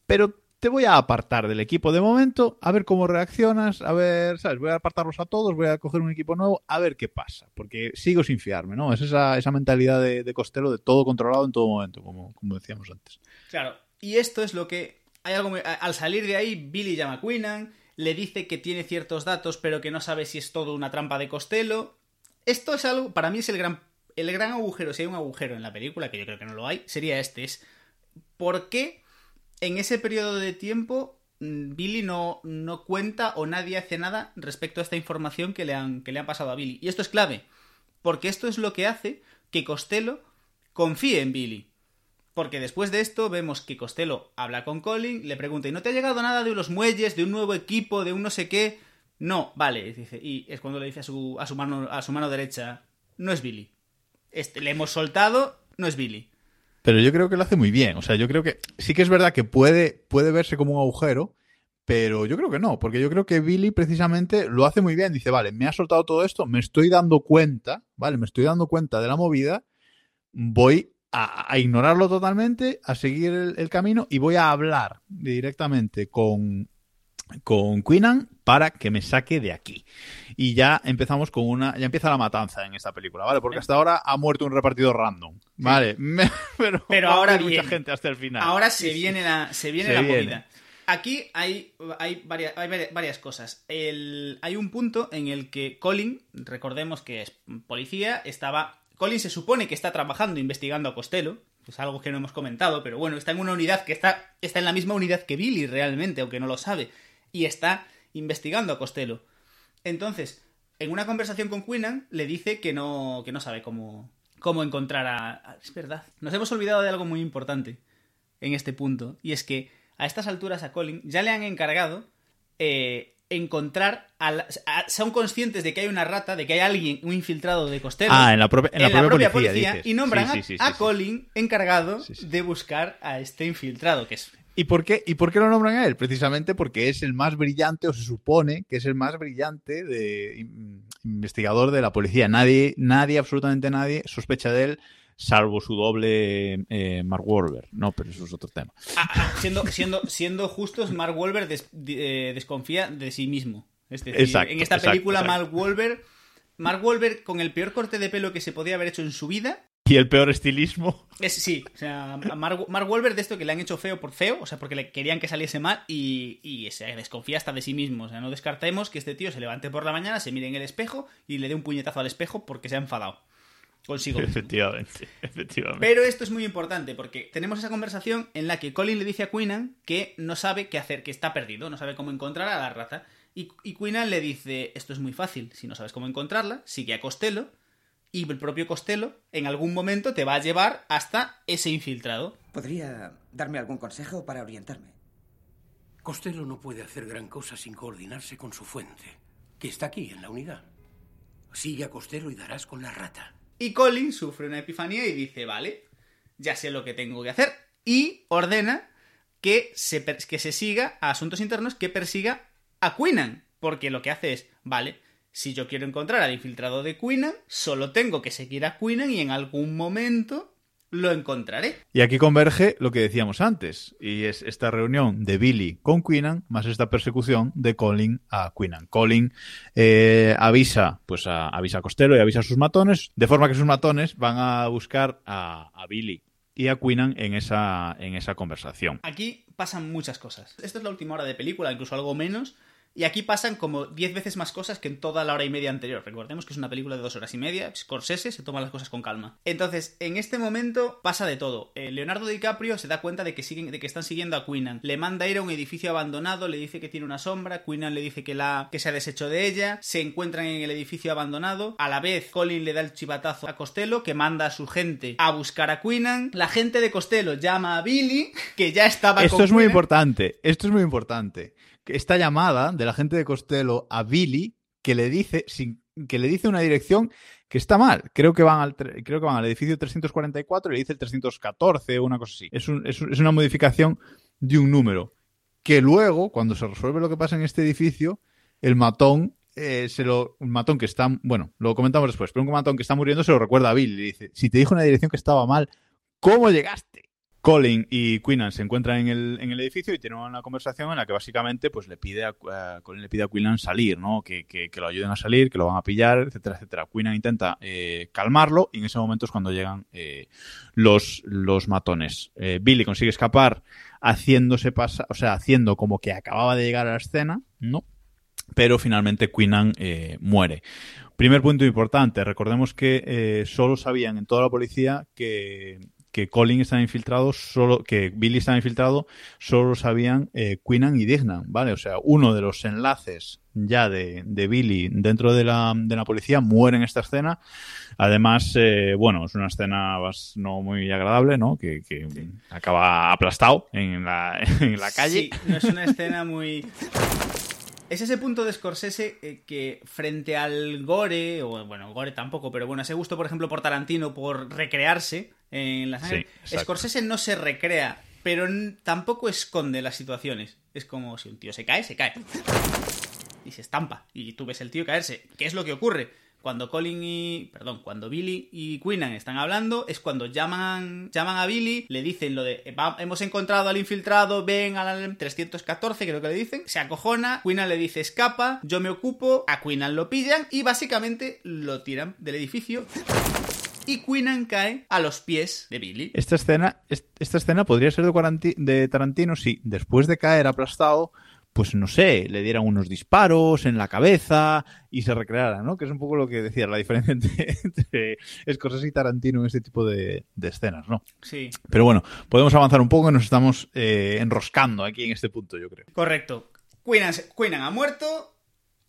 pero te voy a apartar del equipo de momento, a ver cómo reaccionas, a ver, ¿sabes? Voy a apartarlos a todos, voy a coger un equipo nuevo, a ver qué pasa, porque sigo sin fiarme, ¿no? Es esa, esa mentalidad de, de de todo controlado en todo momento, como, decíamos antes. Claro, y esto es lo que... Hay algo Al salir de ahí, Billy llama a Queenan, le dice que tiene ciertos datos, pero que no sabe si es todo una trampa de Costello. Esto es algo, para mí es el gran, el gran agujero, si hay un agujero en la película, que yo creo que no lo hay, sería este, es ¿por qué en ese periodo de tiempo mm, Billy no, no cuenta o nadie hace nada respecto a esta información que le, han, que le han pasado a Billy? Y esto es clave, porque esto es lo que hace que Costello confíe en Billy. Porque después de esto vemos que Costello habla con Colin, le pregunta, ¿y no te ha llegado nada de los muelles, de un nuevo equipo, de un no sé qué? No, vale, dice, y es cuando le dice a su, a su, mano, a su mano derecha, no es Billy. Este, le hemos soltado, no es Billy. Pero yo creo que lo hace muy bien. O sea, yo creo que sí que es verdad que puede, puede verse como un agujero, pero yo creo que no, porque yo creo que Billy precisamente lo hace muy bien. Dice, vale, me ha soltado todo esto, me estoy dando cuenta, vale, me estoy dando cuenta de la movida, voy a, ignorarlo totalmente, a seguir el, el camino y voy a hablar directamente con, con Queenan para que me saque de aquí. Y ya empezamos con una. Ya empieza la matanza en esta película, ¿vale? Porque hasta ahora ha muerto un repartidor random. Vale. Pero Pero ahora haber mucha gente hasta el final. Ahora se viene la, se viene Se la viene. movida. Aquí hay, hay, varias, hay vari- varias cosas. El- hay un punto en el que Colin, recordemos que es policía, estaba. Colin se supone que está trabajando, investigando a Costello. Es algo que no hemos comentado, pero bueno, está en una unidad que está, está en la misma unidad que Billy realmente, aunque no lo sabe. Y está investigando a Costello. Entonces, en una conversación con Queenan, le dice que no, que no sabe cómo, cómo encontrar a, a- Es verdad. Nos hemos olvidado de algo muy importante en este punto. Y es que a estas alturas a Colin ya le han encargado eh, encontrar. A la- a- son conscientes de que hay una rata, de que hay alguien, un infiltrado de Costello. Ah, en la, propia- en la propia, policía, y nombran Sí, a- sí, sí, a, sí, sí. Colin encargado de buscar a este infiltrado, que es ¿Y por, qué, ¿Y por qué lo nombran a él? Precisamente porque es el más brillante, o se supone que es el más brillante de in- investigador de la policía. Nadie, nadie, absolutamente nadie, sospecha de él. salvo su doble eh, Mark Wahlberg. No, pero eso es otro tema. Ah, ah, siendo, siendo, siendo justos, Mark Wahlberg des- de- eh, desconfía de sí mismo. Es decir, Exacto, en esta exacto, película, exacto. Mark Wahlberg, Mark Wahlberg con el peor corte de pelo que se podía haber hecho en su vida. Y el peor estilismo. Es, sí, o sea, a Mark, Mark Wahlberg de esto que le han hecho feo por feo, o sea, porque le querían que saliese mal y, y se desconfía hasta de sí mismo. O sea, no descartemos que este tío se levante por la mañana, se mire en el espejo y le dé un puñetazo al espejo porque se ha enfadado consigo. Efectivamente, efectivamente. Pero esto es muy importante porque tenemos esa conversación en la que Colin le dice a Queenan que no sabe qué hacer, que está perdido, no sabe cómo encontrar a la raza. Y, y Queenan le dice, esto es muy fácil, si no sabes cómo encontrarla, sigue a Costello y el propio Costello en algún momento te va a llevar hasta ese infiltrado. ¿Podría darme algún consejo para orientarme? Costello no puede hacer gran cosa sin coordinarse con su fuente, que está aquí en la unidad. Sigue a Costello y darás con la rata. Y Colin sufre una epifanía y dice, vale, ya sé lo que tengo que hacer. Y ordena que se, que se siga a asuntos internos, que persiga a Queenan. Porque lo que hace es, vale, si yo quiero encontrar al infiltrado de Queenan, solo tengo que seguir a Queenan y en algún momento lo encontraré. Y aquí converge lo que decíamos antes, y es esta reunión de Billy con Queenan, más esta persecución de Colin a Queenan. Colin eh, avisa, pues a, avisa a Costello y avisa a sus matones, de forma que sus matones van a buscar a, a Billy y a Queenan en esa, en esa conversación. Aquí pasan muchas cosas. Esto es la última hora de película, incluso algo menos. Y aquí pasan como 10 veces más cosas que en toda la hora y media anterior. Recordemos que es una película de dos horas y media. Scorsese se toma las cosas con calma. Entonces, en este momento pasa de todo. Eh, Leonardo DiCaprio se da cuenta de que, siguen, de que están siguiendo a Queenan. Le manda ir a un edificio abandonado, le dice que tiene una sombra. Queenan le dice que, la, que se ha deshecho de ella. Se encuentran en el edificio abandonado. A la vez, Colin le da el chivatazo a Costello, que manda a su gente a buscar a Queenan. La gente de Costello llama a Billy, que ya estaba Esto con es muy importante, esto es muy importante. Esta llamada de la gente de Costello a Billy que le dice sin, que le dice una dirección que está mal. Creo que van al creo que van al edificio 344 y le dice el 314 o una cosa así. Es, es es una modificación de un número que luego cuando se resuelve lo que pasa en este edificio, el matón eh, se lo un matón que está, bueno, lo comentamos después, pero un matón que está muriendo se lo recuerda a Billy y le dice, "Si te dijo una dirección que estaba mal, ¿cómo llegaste?" Colin y Queenan se encuentran en el, en el edificio y tienen una conversación en la que básicamente pues le pide a, a- Colin le pide a Queenan salir, ¿no? Que, que- lo ayuden a salir, que lo van a pillar, etcétera, etcétera. Queenan intenta eh, calmarlo y en ese momento es cuando llegan eh, los, los matones. Eh, Billy consigue escapar haciéndose pasar, o sea, haciendo como que acababa de llegar a la escena, ¿no? Pero finalmente eh, muere. Primer punto importante, recordemos que solo sabían en toda la policía que, que Colin estaba infiltrado, solo, que Billy estaba infiltrado, solo lo sabían eh, Queenan y Dignan, ¿vale? O sea, uno de los enlaces ya de, de Billy dentro de la, de la policía muere en esta escena. Además, eh, bueno, es una escena no muy agradable, ¿no? Que, que acaba aplastado en la, en la calle. Sí, no es una escena muy... Es ese punto de Scorsese eh, que frente al gore, o bueno, gore tampoco, pero bueno, ese gusto, por ejemplo, por Tarantino, por recrearse en la sangre, Sí. Scorsese no se recrea, pero tampoco esconde las situaciones. Es como si un tío se cae, se cae. Y se estampa. Y tú ves el tío caerse. ¿Qué es lo que ocurre? Cuando Colin y. Perdón, cuando Billy y Queenan están hablando, es cuando llaman, llaman a Billy, le dicen lo de "Va- hemos encontrado al infiltrado, ven al 314, creo que le dicen. Se acojona, Queenan le dice escapa, yo me ocupo, a Queenan lo pillan y básicamente lo tiran del edificio. Y Queenan cae a los pies de Billy. Esta escena, est- esta escena podría ser de, Tarantino si después de caer aplastado, pues no sé, le dieran unos disparos en la cabeza y se recreara, ¿no? Que es un poco lo que decía, la diferencia entre, entre Scorsese y Tarantino en este tipo de, de escenas, ¿no? Sí. Pero bueno, podemos avanzar un poco y nos estamos eh, enroscando aquí en este punto, yo creo. Correcto. Queenan, Queenan ha muerto.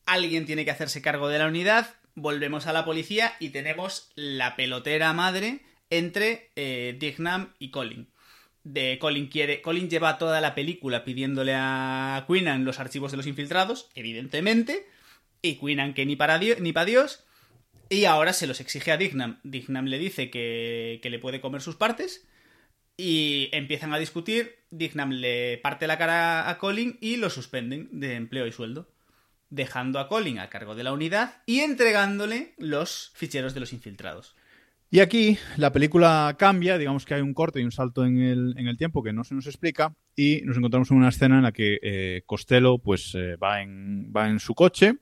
Alguien tiene que hacerse cargo de la unidad. Volvemos a la policía y tenemos la pelotera madre entre eh, Dignam y Colin. De Colin quiere. Colin lleva toda la película pidiéndole a Queenan los archivos de los infiltrados, evidentemente. Y Queenan que ni para Dios, ni para Dios. Y ahora se los exige a Dignam. Dignam le dice que, que le puede comer sus partes. Y empiezan a discutir. Dignam le parte la cara a Colin y lo suspenden de empleo y sueldo. Dejando a Colin a cargo de la unidad y entregándole los ficheros de los infiltrados. Y aquí la película cambia, digamos que hay un corte y un salto en el, en el tiempo que no se nos explica y nos encontramos en una escena en la que eh, Costello pues eh, va, en, va en su coche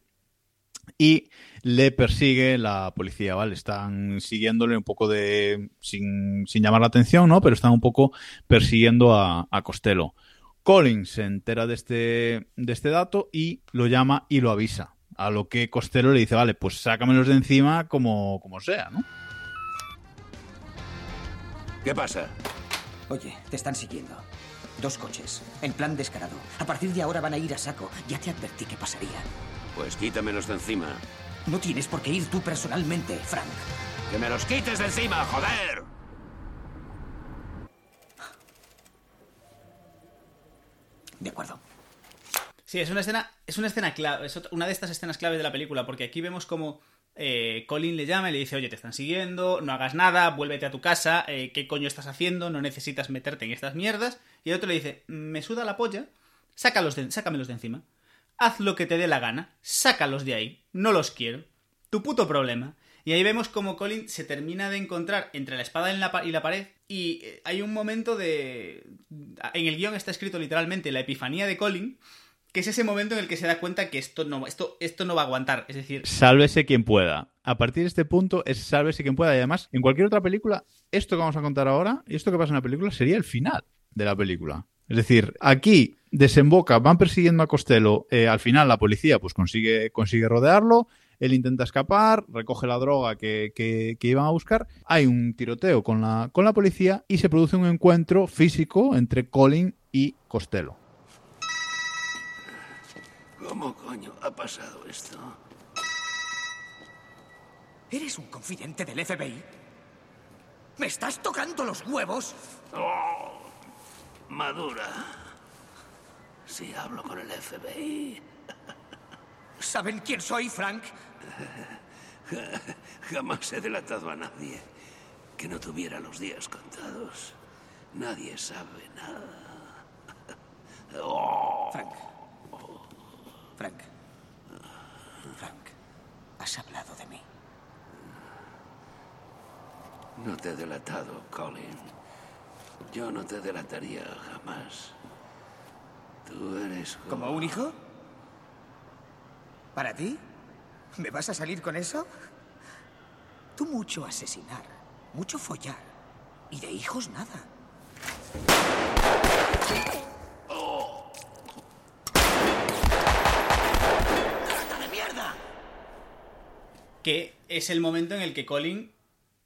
y le persigue la policía, ¿vale? Están siguiéndole un poco de... sin, sin llamar la atención, ¿no? Pero están un poco persiguiendo a, a Costello. Colin se entera de este, de este dato y lo llama y lo avisa. A lo que Costello le dice, vale, pues sácamelos de encima como, como sea, ¿no? ¿Qué pasa? Oye, te están siguiendo. Dos coches, en plan descarado. A partir de ahora van a ir a saco. Ya te advertí que pasaría. Pues quítamelos de encima. No tienes por qué ir tú personalmente, Frank. ¡Que me los quites de encima, joder! De acuerdo. Sí, es una escena, es una escena clave, es una de estas escenas claves de la película, porque aquí vemos como eh, Colin le llama y le dice, oye, te están siguiendo, no hagas nada, vuélvete a tu casa, eh, ¿qué coño estás haciendo? No necesitas meterte en estas mierdas. Y el otro le dice, me suda la polla, sácalos de, sácamelos de encima. Haz lo que te dé la gana, sácalos de ahí, no los quiero. Tu puto problema. Y ahí vemos como Colin se termina de encontrar entre la espada y la pared y eh, hay un momento de... En el guion está escrito literalmente la epifanía de Colin, que es ese momento en el que se da cuenta que esto no, esto, esto no va a aguantar. Es decir, Sálvese quien pueda. A partir de este punto es sálvese quien pueda. Y además, en cualquier otra película, esto que vamos a contar ahora y esto que pasa en la película sería el final de la película. Es decir, aquí desemboca, van persiguiendo a Costello. eh, al final la policía pues consigue, consigue rodearlo. Él intenta escapar, recoge la droga que, que- que iban a buscar. Hay un tiroteo con la, con la policía y se produce un encuentro físico entre Colin y Costello. ¿Cómo coño ha pasado esto? ¿Eres un confidente del FBI? ¿Me estás tocando los huevos? Madura. Si hablo con el FBI, ¿Saben quién soy, Frank? jamás he delatado a nadie que no tuviera los días contados. Nadie sabe nada. Oh, Frank. Frank. Frank. Has hablado de mí. no te he delatado, Colin. Yo no te delataría jamás. Tú eres ¿Como un hijo? ¿Para ti? ¿Me vas a salir con eso? Tú mucho asesinar, mucho follar. Y de hijos nada. ¡Rata de mierda! que es el momento en el que Colin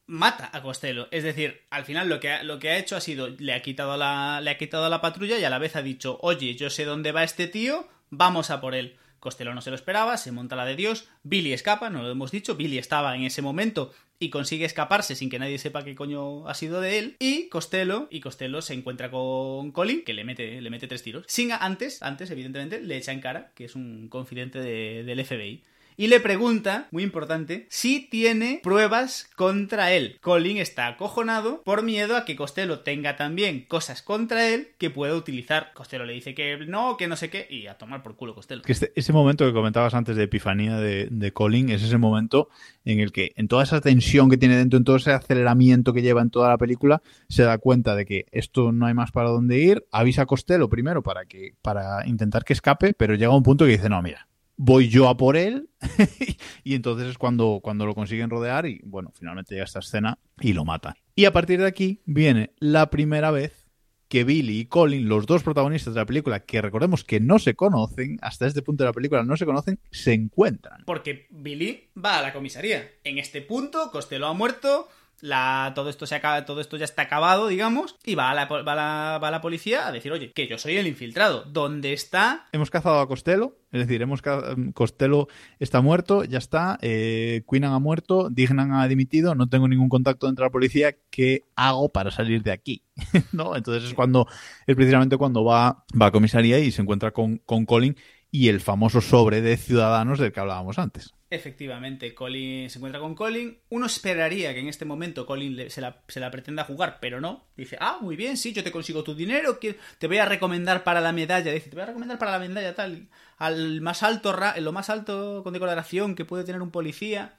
mata a Costello. Es decir, al final lo que ha, lo que ha hecho ha sido, le ha, quitado la, le ha quitado la patrulla y a la vez ha dicho, oye, yo sé dónde va este tío, vamos a por él. Costello no se lo esperaba, se monta la de Dios, Billy escapa, no lo hemos dicho, Billy estaba en ese momento y consigue escaparse sin que nadie sepa qué coño ha sido de él, y Costello, y Costello se encuentra con Colin, que le mete, le mete tres tiros. Sin antes, antes, evidentemente, le echa en cara que es un confidente de- del FBI y le pregunta, muy importante, si tiene pruebas contra él. Colin está acojonado por miedo a que Costello tenga también cosas contra él que pueda utilizar. Costello le dice que no, que no sé qué, y a tomar por culo Costello. Que este- ese momento que comentabas antes de epifanía de, de Colin es ese momento en el que, en toda esa tensión que tiene dentro, en todo ese aceleramiento que lleva en toda la película, se da cuenta de que esto no hay más para dónde ir. Avisa a Costello primero para que para intentar que escape, pero llega un punto que dice: No, mira, voy yo a por él. y entonces es cuando, cuando lo consiguen rodear y, bueno, finalmente llega esta escena y lo mata. Y a partir de aquí viene la primera vez que Billy y Colin, los dos protagonistas de la película, que recordemos que no se conocen, hasta este punto de la película no se conocen, se encuentran. Porque Billy va a la comisaría. En este punto, Costello ha muerto, la, todo, esto se acaba, todo esto ya está acabado, digamos, y va a, la, va, a la, va a la policía a decir, oye, que yo soy el infiltrado. ¿Dónde está? Hemos cazado a Costello, es decir, hemos ca- Costello está muerto, ya está, eh, Queenan ha muerto, Dignan ha dimitido, no tengo ningún contacto dentro de la policía, ¿qué hago para salir de aquí? ¿No? Entonces es cuando, es precisamente cuando va, va a comisaría y se encuentra con, con Colin y el famoso sobre de ciudadanos del que hablábamos antes. Efectivamente, Colin se encuentra con Colin. Uno esperaría que en este momento Colin se, la, se la pretenda jugar, pero no. Dice, ah, muy bien, sí, yo te consigo tu dinero, te voy a recomendar para la medalla. Dice, te voy a recomendar para la medalla tal, al más alto, lo más alto con decoración que puede tener un policía.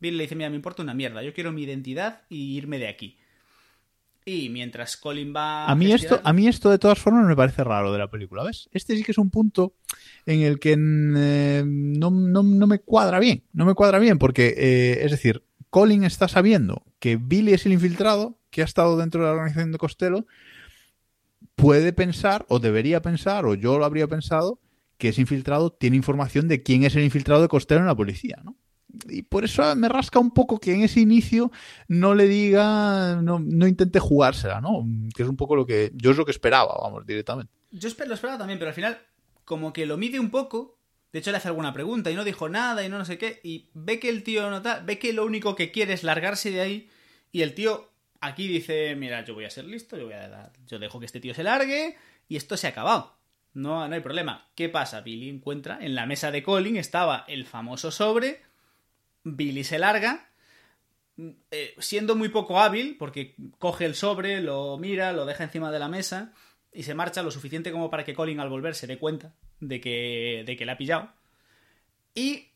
Billy le dice, mira, me importa una mierda, yo quiero mi identidad y irme de aquí. Y mientras Colin va... A mí, esto, a mí esto de todas formas me parece raro de la película, ¿ves? Este sí que es un punto en el que eh, no, no- no me cuadra bien, no me cuadra bien porque, eh, es decir, Colin está sabiendo que Billy es el infiltrado, que ha estado dentro de la organización de Costello, puede pensar, o debería pensar, o yo lo habría pensado, que ese infiltrado tiene información de quién es el infiltrado de Costello en la policía, ¿no? Y por eso me rasca un poco que en ese inicio no le diga, no, no intente jugársela, ¿no? Que es un poco lo que yo es lo que esperaba, vamos, directamente. Yo lo esperaba también, pero al final, como que lo mide un poco. De hecho, le hace alguna pregunta y no dijo nada y no no sé qué. Y ve que el tío no tal, ve que lo único que quiere es largarse de ahí. Y el tío aquí dice: Mira, yo voy a ser listo, yo voy a dar. Yo dejo que este tío se largue y esto se ha acabado. No, no hay problema. ¿Qué pasa? Billy encuentra en la mesa de Colin estaba el famoso sobre. Billy se larga. eh, siendo muy poco hábil, porque coge el sobre, lo mira, lo deja encima de la mesa y se marcha lo suficiente como para que Colin al volver se dé cuenta de que, de que le ha pillado. Y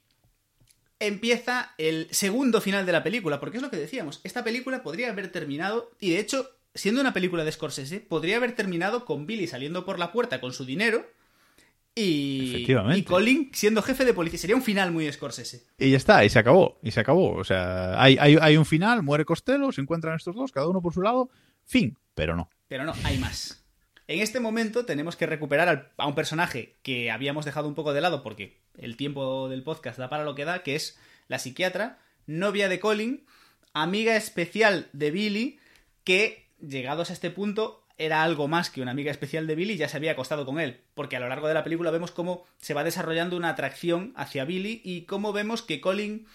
empieza el segundo final de la película, porque es lo que decíamos, esta película podría haber terminado, y de hecho, siendo una película de Scorsese, podría haber terminado con Billy saliendo por la puerta con su dinero y, y Colin siendo jefe de policía. Sería un final muy Scorsese. Y ya está, y se acabó, y se acabó. O sea, hay, hay, hay un final, muere Costello, se encuentran estos dos, cada uno por su lado, fin, pero no. Pero no, hay más. En este momento tenemos que recuperar al- a un personaje que habíamos dejado un poco de lado porque el tiempo del podcast da para lo que da, que es la psiquiatra, novia de Colin, amiga especial de Billy, que llegados a este punto era algo más que una amiga especial de Billy, ya se había acostado con él, porque a lo largo de la película vemos cómo se va desarrollando una atracción hacia Billy y cómo vemos que Colin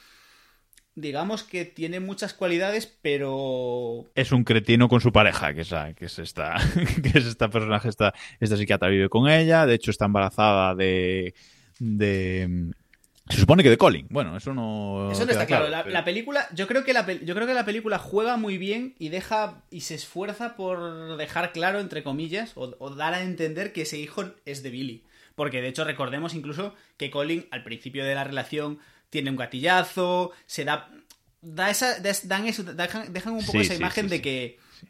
digamos que tiene muchas cualidades, pero Es un cretino con su pareja, que es, que es esta, que es esta personaje, esta, esta psiquiatra vive con ella, de hecho está embarazada de, de se supone que de Colin. Bueno, eso no. Eso no está claro. La, pero- la película, yo creo que la, yo creo que la película juega muy bien y deja y se esfuerza por dejar claro entre comillas o, o dar a entender que ese hijo es de Billy, porque de hecho recordemos incluso que Colin al principio de la relación tiene un gatillazo, se da da esa dan eso, dejan, dejan un poco Sí, esa sí, imagen sí, de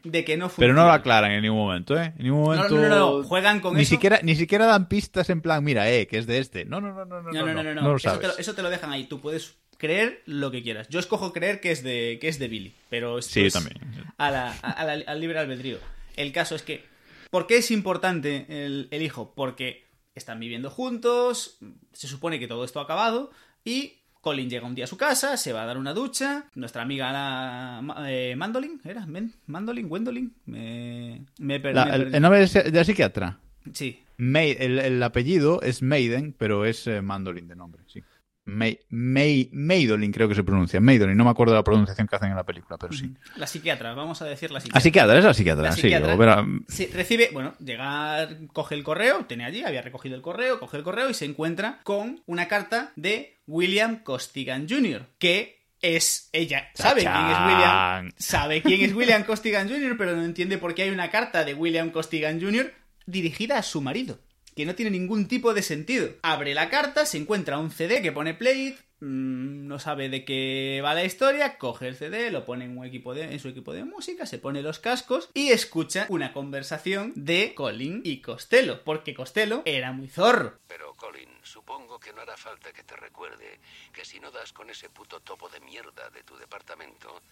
sí. de que no Pero no funciona. lo aclaran en ningún momento, ¿eh? En ningún momento. no, no, no, no, juegan con ni eso. Siquiera, ni siquiera dan pistas en plan, mira, eh, que es de este. No, no, no, no, no. No, no, no, no, eso, te lo, eso te lo dejan ahí. Tú puedes creer lo que quieras. Yo escojo creer que es de, que es de Billy, pero esto Sí, es también. A la- a la- al libre albedrío. El caso es que, ¿por qué es importante el, el hijo? Porque están viviendo juntos, se supone que todo esto ha acabado y Colin llega un día a su casa, se va a dar una ducha, nuestra amiga la, eh, Mandolin, ¿era? Mandolin, Gwendolyn, me, me per- La- me el, perdí. el nombre de, la psiquiatra. Sí, May- el, el apellido es Maiden, pero es eh, Mandolin de nombre, sí. May, May, Maidolin creo que se pronuncia. Maidolin, no me acuerdo de la pronunciación que hacen en la película, pero sí. la psiquiatra, vamos a decir la psiquiatra. La psiquiatra, es la psiquiatra, La sí. psiquiatra verá- recibe, bueno, llega, coge el correo, tiene allí, había recogido el correo, coge el correo y se encuentra con una carta de William Costigan Jr., que es ella, sabe quién es William, sabe quién es William Costigan Jr., pero no entiende por qué hay una carta de William Costigan Jr. dirigida a su marido, que no tiene ningún tipo de sentido. Abre la carta, se encuentra un CD que pone Play It, mm, no sabe de qué va la historia, coge el CD, lo pone en, un equipo de, en su equipo de música, se pone los cascos y escucha una conversación de Colin y Costello, porque Costello era muy zorro. Pero, Colin, supongo que no hará falta que te recuerde que si no das con ese puto topo de mierda de tu departamento,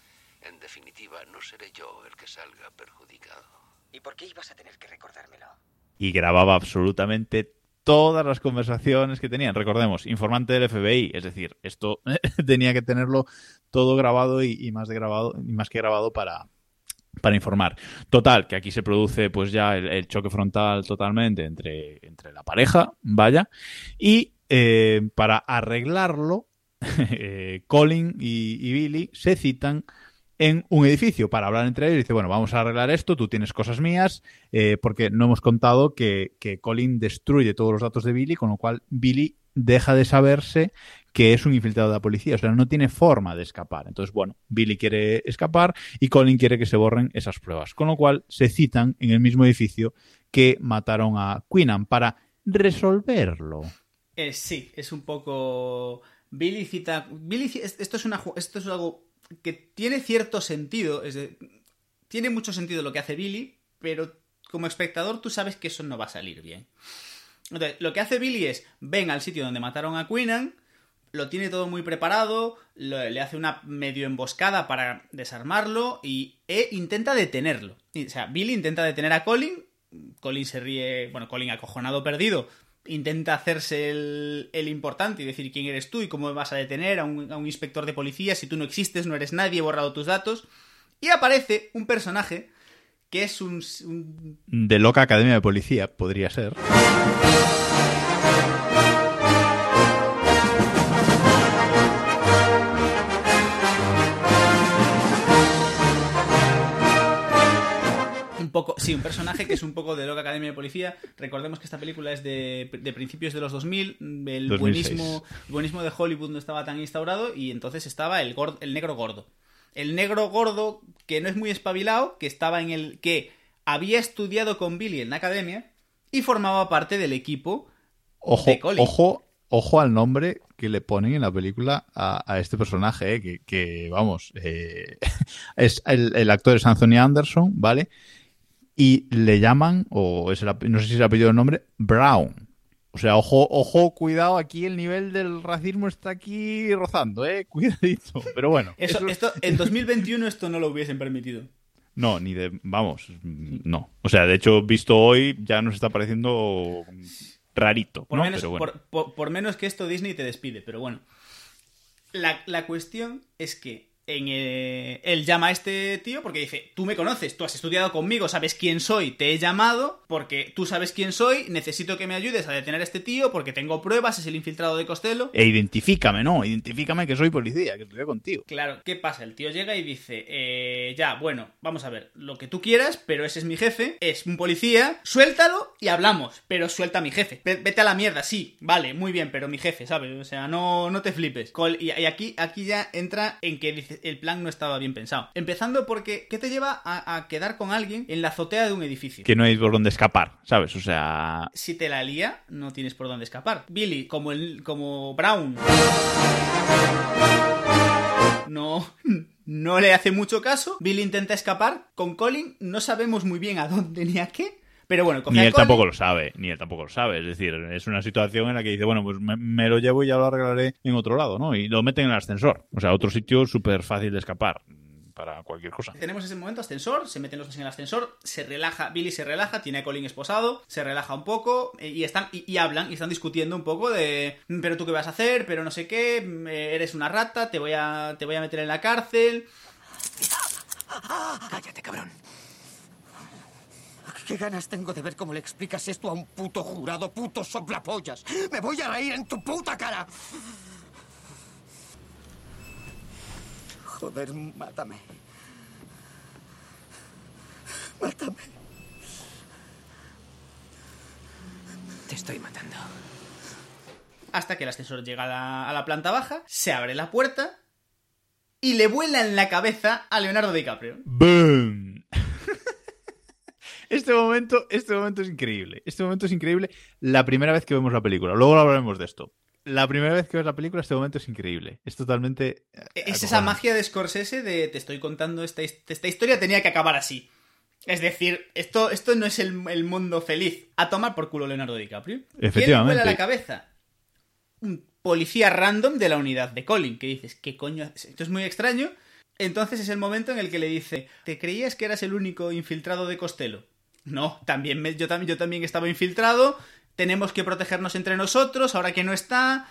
en definitiva no seré yo el que salga perjudicado. ¿Y por qué ibas a tener que recordármelo? Y grababa absolutamente todas las conversaciones que tenían. Recordemos, informante del FBI, es decir, esto tenía que tenerlo todo grabado y, más de grabado y más que grabado para para informar. Total, que aquí se produce pues ya el, choque frontal totalmente entre, entre la pareja, vaya, y eh, para arreglarlo, eh, Colin y Billy se citan en un edificio para hablar entre ellos. Dice, bueno, vamos a arreglar esto, tú tienes cosas mías, eh, porque no hemos contado que, que Colin destruye todos los datos de Billy, con lo cual Billy deja de saberse que es un infiltrado de la policía, o sea, no tiene forma de escapar. Entonces, bueno, Billy quiere escapar y Colin quiere que se borren esas pruebas, con lo cual se citan en el mismo edificio que mataron a Queenan para resolverlo. Eh, sí, es un poco Billy cita. Billy, esto es, una, esto es algo que tiene cierto sentido. Es de- tiene mucho sentido lo que hace Billy, pero como espectador tú sabes que eso no va a salir bien. Entonces, lo que hace Billy es: ven al sitio donde mataron a Queenan, lo tiene todo muy preparado, le hace una medio emboscada para desarmarlo y e intenta detenerlo. O sea, Billy intenta detener a Colin, Colin se ríe, bueno, Colin acojonado perdido, intenta hacerse el, el importante y decir quién eres tú y cómo vas a detener a un, inspector de policía si tú no existes, no eres nadie, he borrado tus datos. Y aparece un personaje que es un, un De loca academia de policía, podría ser. Poco, sí, un personaje que es un poco de loca academia de policía. Recordemos que esta película es de, de principios de los 2000. El 2006. buenismo, el buenismo de Hollywood no estaba tan instaurado y entonces estaba el, gor- el negro gordo. El negro gordo que no es muy espabilado, que estaba en el que había estudiado con Billy en la academia y formaba parte del equipo Ojo, de Colin. ojo, ojo al nombre que le ponen en la película a, a este personaje, eh, que, que, vamos, eh, es el, el actor es Anthony Anderson, ¿vale? Y le llaman, o es el, no sé si es el apellido el nombre, Brown. O sea, ojo, ojo, cuidado, aquí el nivel del racismo está aquí rozando, eh, cuidadito. Pero bueno, Eso, eso- esto, en 2021 esto no lo hubiesen permitido. no, ni de, vamos, no. O sea, de hecho, visto hoy, ya nos está pareciendo rarito, Por, ¿no? menos, Pero bueno. por, por- por menos que esto Disney te despide, pero bueno. La, la cuestión es que en, eh, él llama a este tío porque dice, tú me conoces, tú has estudiado conmigo, sabes quién soy, te he llamado porque tú sabes quién soy, necesito que me ayudes a detener a este tío porque tengo pruebas, es el infiltrado de Costello. E identifícame, ¿no? Identifícame que soy policía, que estoy contigo. Claro, ¿qué pasa? El tío llega y dice, eh, ya, bueno, vamos a ver, lo que tú quieras, pero ese es mi jefe, es un policía, suéltalo y hablamos, pero suelta a mi jefe. Ve- Vete a la mierda, sí, vale, muy bien, pero mi jefe, ¿sabes? O sea, no, no te flipes. Y aquí, aquí ya entra en que dice, el plan no estaba bien pensado. Empezando porque, ¿qué te lleva a, a quedar con alguien en la azotea de un edificio? Que no hay por dónde escapar, ¿sabes? O sea, Si te la lía, no tienes por dónde escapar. Billy, como el, como Brown, no, no le hace mucho caso. Billy intenta escapar. Con Colin no sabemos muy bien a dónde ni a qué. Pero bueno, coge ni él tampoco lo sabe, ni él tampoco lo sabe. Es decir, es una situación en la que dice, bueno, pues me, me lo llevo y ya lo arreglaré en otro lado, ¿no? Y lo meten en el ascensor. O sea, otro sitio súper fácil de escapar mm, para cualquier cosa. Tenemos ese momento ascensor, se meten los dos en el ascensor, se relaja, Billy se relaja, tiene a Colin esposado, se relaja un poco eh, y están y, y hablan y están discutiendo un poco de "Mm, pero tú qué vas a hacer, pero no sé qué, mm, eh, eres una rata, te voy a te voy a meter en la cárcel. Cállate, cabrón. ¿Qué ganas tengo de ver cómo le explicas esto a un puto jurado, puto soplapollas? ¡Me voy a reír en tu puta cara! Joder, mátame. Mátame. Te estoy matando. hasta que el ascensor llega a la, a la planta baja, se abre la puerta y le vuela en la cabeza a Leonardo DiCaprio. ¡Boom! Este momento, este momento es increíble. Este momento es increíble la primera vez que vemos la película. Luego hablaremos de esto. La primera vez que ves la película, este momento es increíble. Es totalmente. eh, Es esa magia de Scorsese de te estoy contando esta, esta historia, tenía que acabar así. Es decir, esto, esto no es el, el mundo feliz. A tomar por culo Leonardo DiCaprio. ¿Quién le Efectivamente. vuela la cabeza? Un policía random de la unidad de Colin, que dices, ¿qué coño? haces? Esto es muy extraño. Entonces es el momento en el que le dice, ¿te creías que eras el único infiltrado de Costello? No, también me- yo, también yo también estaba infiltrado. Tenemos que protegernos entre nosotros, ahora que no está.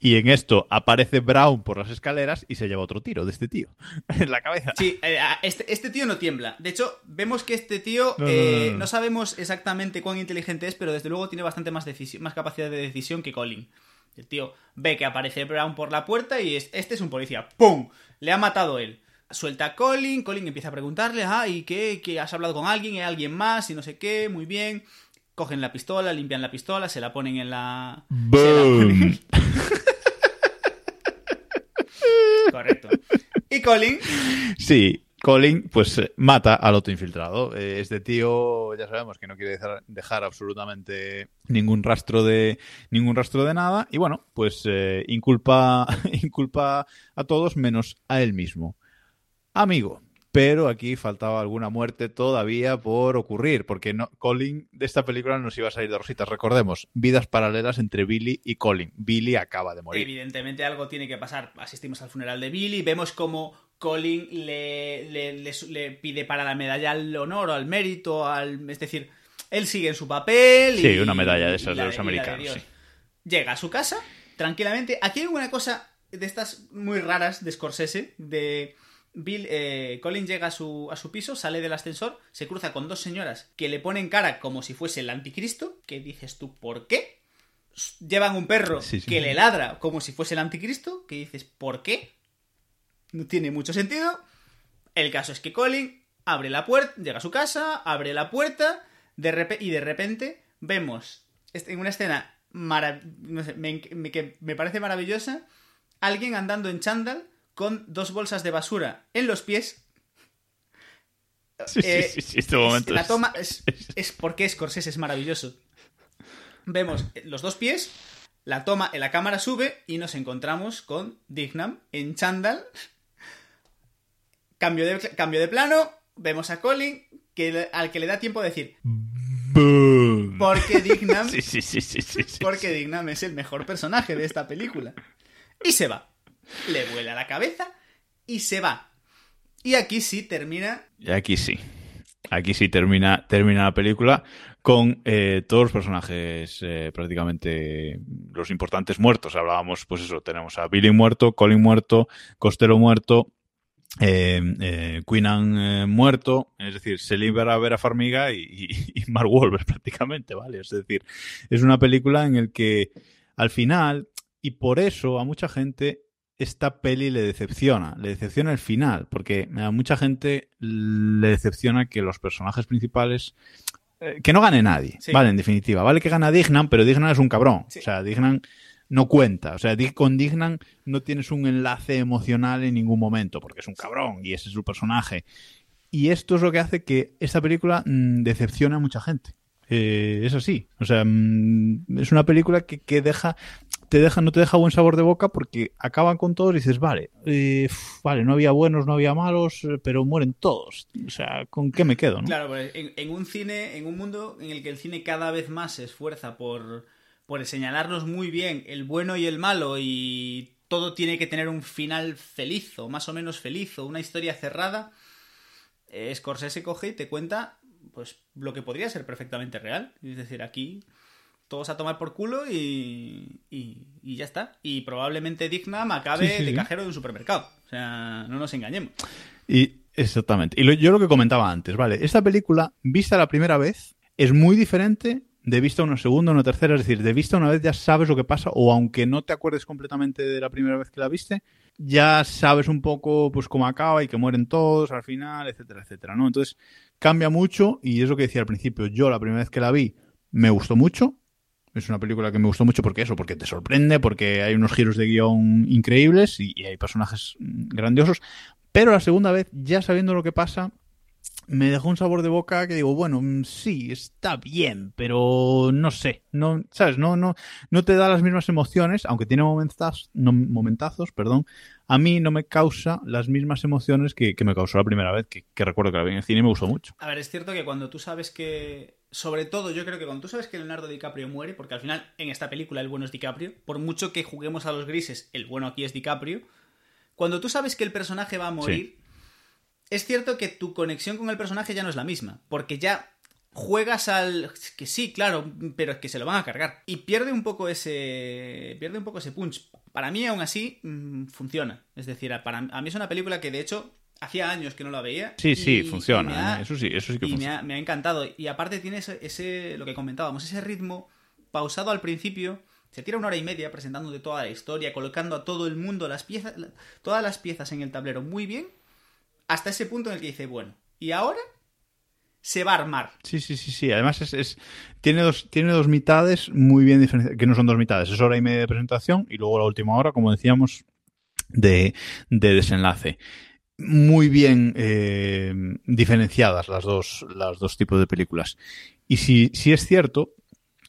Y en esto aparece Brown por las escaleras y se lleva otro tiro de este tío en la cabeza. Sí, eh, este, este tío no tiembla. De hecho, vemos que este tío No, eh, no, no. no sabemos exactamente cuán inteligente es, pero desde luego tiene bastante más, más capacidad de decisión que Colin. El tío ve que aparece Brown por la puerta y es, este es un policía. ¡Pum! Le ha matado él. Suelta a Colin, Colin empieza a preguntarle, ah, ¿y qué? ¿Que has hablado con alguien? ¿Hay alguien más? Y no sé qué, muy bien. Cogen la pistola, limpian la pistola, se la ponen en la... se la ponen- ¡Boom! Correcto. Y Colin Sí, Colin pues eh, mata al otro infiltrado. Eh, este tío, ya sabemos que no quiere dejar, dejar absolutamente ningún rastro de ningún rastro de nada y bueno, pues eh, inculpa inculpa a todos menos a él mismo. Amigo, pero aquí faltaba alguna muerte todavía por ocurrir, porque no, Colin de esta película nos iba a salir de rositas. Recordemos, vidas paralelas entre Billy y Colin. Billy acaba de morir. Evidentemente algo tiene que pasar. Asistimos al funeral de Billy, vemos como Colin le, le, le, le pide para la medalla al honor o al mérito, al, es decir, él sigue en su papel. Sí, y- una medalla de esas de los americanos, sí. Llega a su casa, tranquilamente. Aquí hay una cosa de estas muy raras de Scorsese, de... Bill, eh, Colin llega a su, a su piso, sale del ascensor, se cruza con dos señoras que le ponen cara como si fuese el anticristo. ¿Qué dices tú? ¿Por qué? Llevan un perro Sí, sí. que le ladra como si fuese el anticristo. ¿Qué dices? ¿Por qué? No tiene mucho sentido. El caso es que Colin abre la puerta, llega a su casa, abre la puerta de y de repente vemos en una escena marav- no sé, me, me- que me parece maravillosa alguien andando en chándal con dos bolsas de basura en los pies. Sí, sí, Eh, sí, sí, este es- momento la toma es, es porque Scorsese es maravilloso. Vemos los dos pies, la toma, la cámara sube y nos encontramos con Dignam en chándal. Cambio de, cambio de plano, vemos a Colin que, al que le da tiempo a decir Boom. porque Dignam, Sí, sí, sí, sí, sí, sí. porque Dignam es el mejor personaje de esta película. Y se va. Le vuela la cabeza y se va. Y aquí sí termina Y aquí sí. Aquí sí termina, termina la película con eh, todos los personajes eh, prácticamente los importantes muertos. Hablábamos, pues eso, tenemos a Billy muerto, Colin muerto, Costello muerto, eh, eh, muerto, es decir, se libera a Vera Farmiga y, y, y Mark Wahlberg prácticamente, ¿vale? Es decir, es una película en el que al final, y por eso a mucha gente esta peli le decepciona, le decepciona el final, porque a mucha gente le decepciona que los personajes principales eh, que no gane nadie, Sí. vale, en definitiva, vale que gana Dignan, pero Dignan es un cabrón, Sí. o sea, Dignan no cuenta, o sea, con Dignan no tienes un enlace emocional en ningún momento, porque es un cabrón y ese es su personaje. Y esto es lo que hace que esta película mm, decepcione a mucha gente. Eh, es así. O sea, mm, es una película que, que deja, te deja, no te deja buen sabor de boca porque acaban con todos y dices, vale, eh, vale, no había buenos, no había malos, pero mueren todos. O sea, ¿con qué me quedo? ¿no? Claro, pues en, en un cine, en un mundo en el que el cine cada vez más se esfuerza por, por señalarnos muy bien el bueno y el malo y todo tiene que tener un final feliz o más o menos feliz o una historia cerrada, eh, Scorsese coge y te cuenta pues lo que podría ser perfectamente real. Es decir, aquí todos a tomar por culo y, y, y ya está. Y probablemente Dignam acabe Sí, sí, de cajero de un supermercado. O sea, no nos engañemos. Y exactamente. Y lo- yo lo que comentaba antes, vale, esta película, vista la primera vez, es muy diferente de vista una segunda, una tercera, es decir, de vista una vez ya sabes lo que pasa, o aunque no te acuerdes completamente de la primera vez que la viste, ya sabes un poco pues cómo acaba y que mueren todos al final, etcétera, etcétera, ¿no? Entonces, cambia mucho, y es lo que decía al principio, yo la primera vez que la vi, me gustó mucho, es una película que me gustó mucho porque eso, porque te sorprende, porque hay unos giros de guion increíbles y, y hay personajes mm, grandiosos. Pero la segunda vez, ya sabiendo lo que pasa, me dejó un sabor de boca que digo, bueno, mm, sí, está bien, pero no sé, no, ¿sabes? No, no, no te da las mismas emociones, aunque tiene momentazos, no, momentazos, perdón, a mí no me causa las mismas emociones que, que me causó la primera vez, que, que recuerdo que la vi en el cine y me gustó mucho. A ver, es cierto que cuando tú sabes que. Sobre todo, yo creo que cuando tú sabes que Leonardo DiCaprio muere, porque al final en esta película el bueno es DiCaprio, por mucho que juguemos a los grises, el bueno aquí es DiCaprio. Cuando tú sabes que el personaje va a morir, es cierto que tu conexión con el personaje ya no es la misma, porque ya juegas al que sí, claro, pero es que se lo van a cargar y pierde un poco ese pierde un poco ese punch. Para mí aún así mm, funciona, es decir, para a mí es una película que de hecho hacía años que no la veía. Sí, sí, y- y me funciona, ha- ¿eh? eso sí, eso sí que y me funciona. ha, me ha encantado. Y aparte tiene ese, ese- lo que comentábamos, ese ritmo pausado al principio. Se tira una hora y media presentándote toda la historia, colocando a todo el mundo las piezas, todas las piezas en el tablero muy bien, hasta ese punto en el que dice, bueno, ¿y ahora? Se va a armar. Sí, sí, sí, sí. Además es, es- tiene dos tiene dos mitades muy bien diferenciadas, que no son dos mitades, es hora y media de presentación y luego la última hora, como decíamos, de, de desenlace. muy bien eh, diferenciadas las dos, las dos tipos de películas. Y si, si es cierto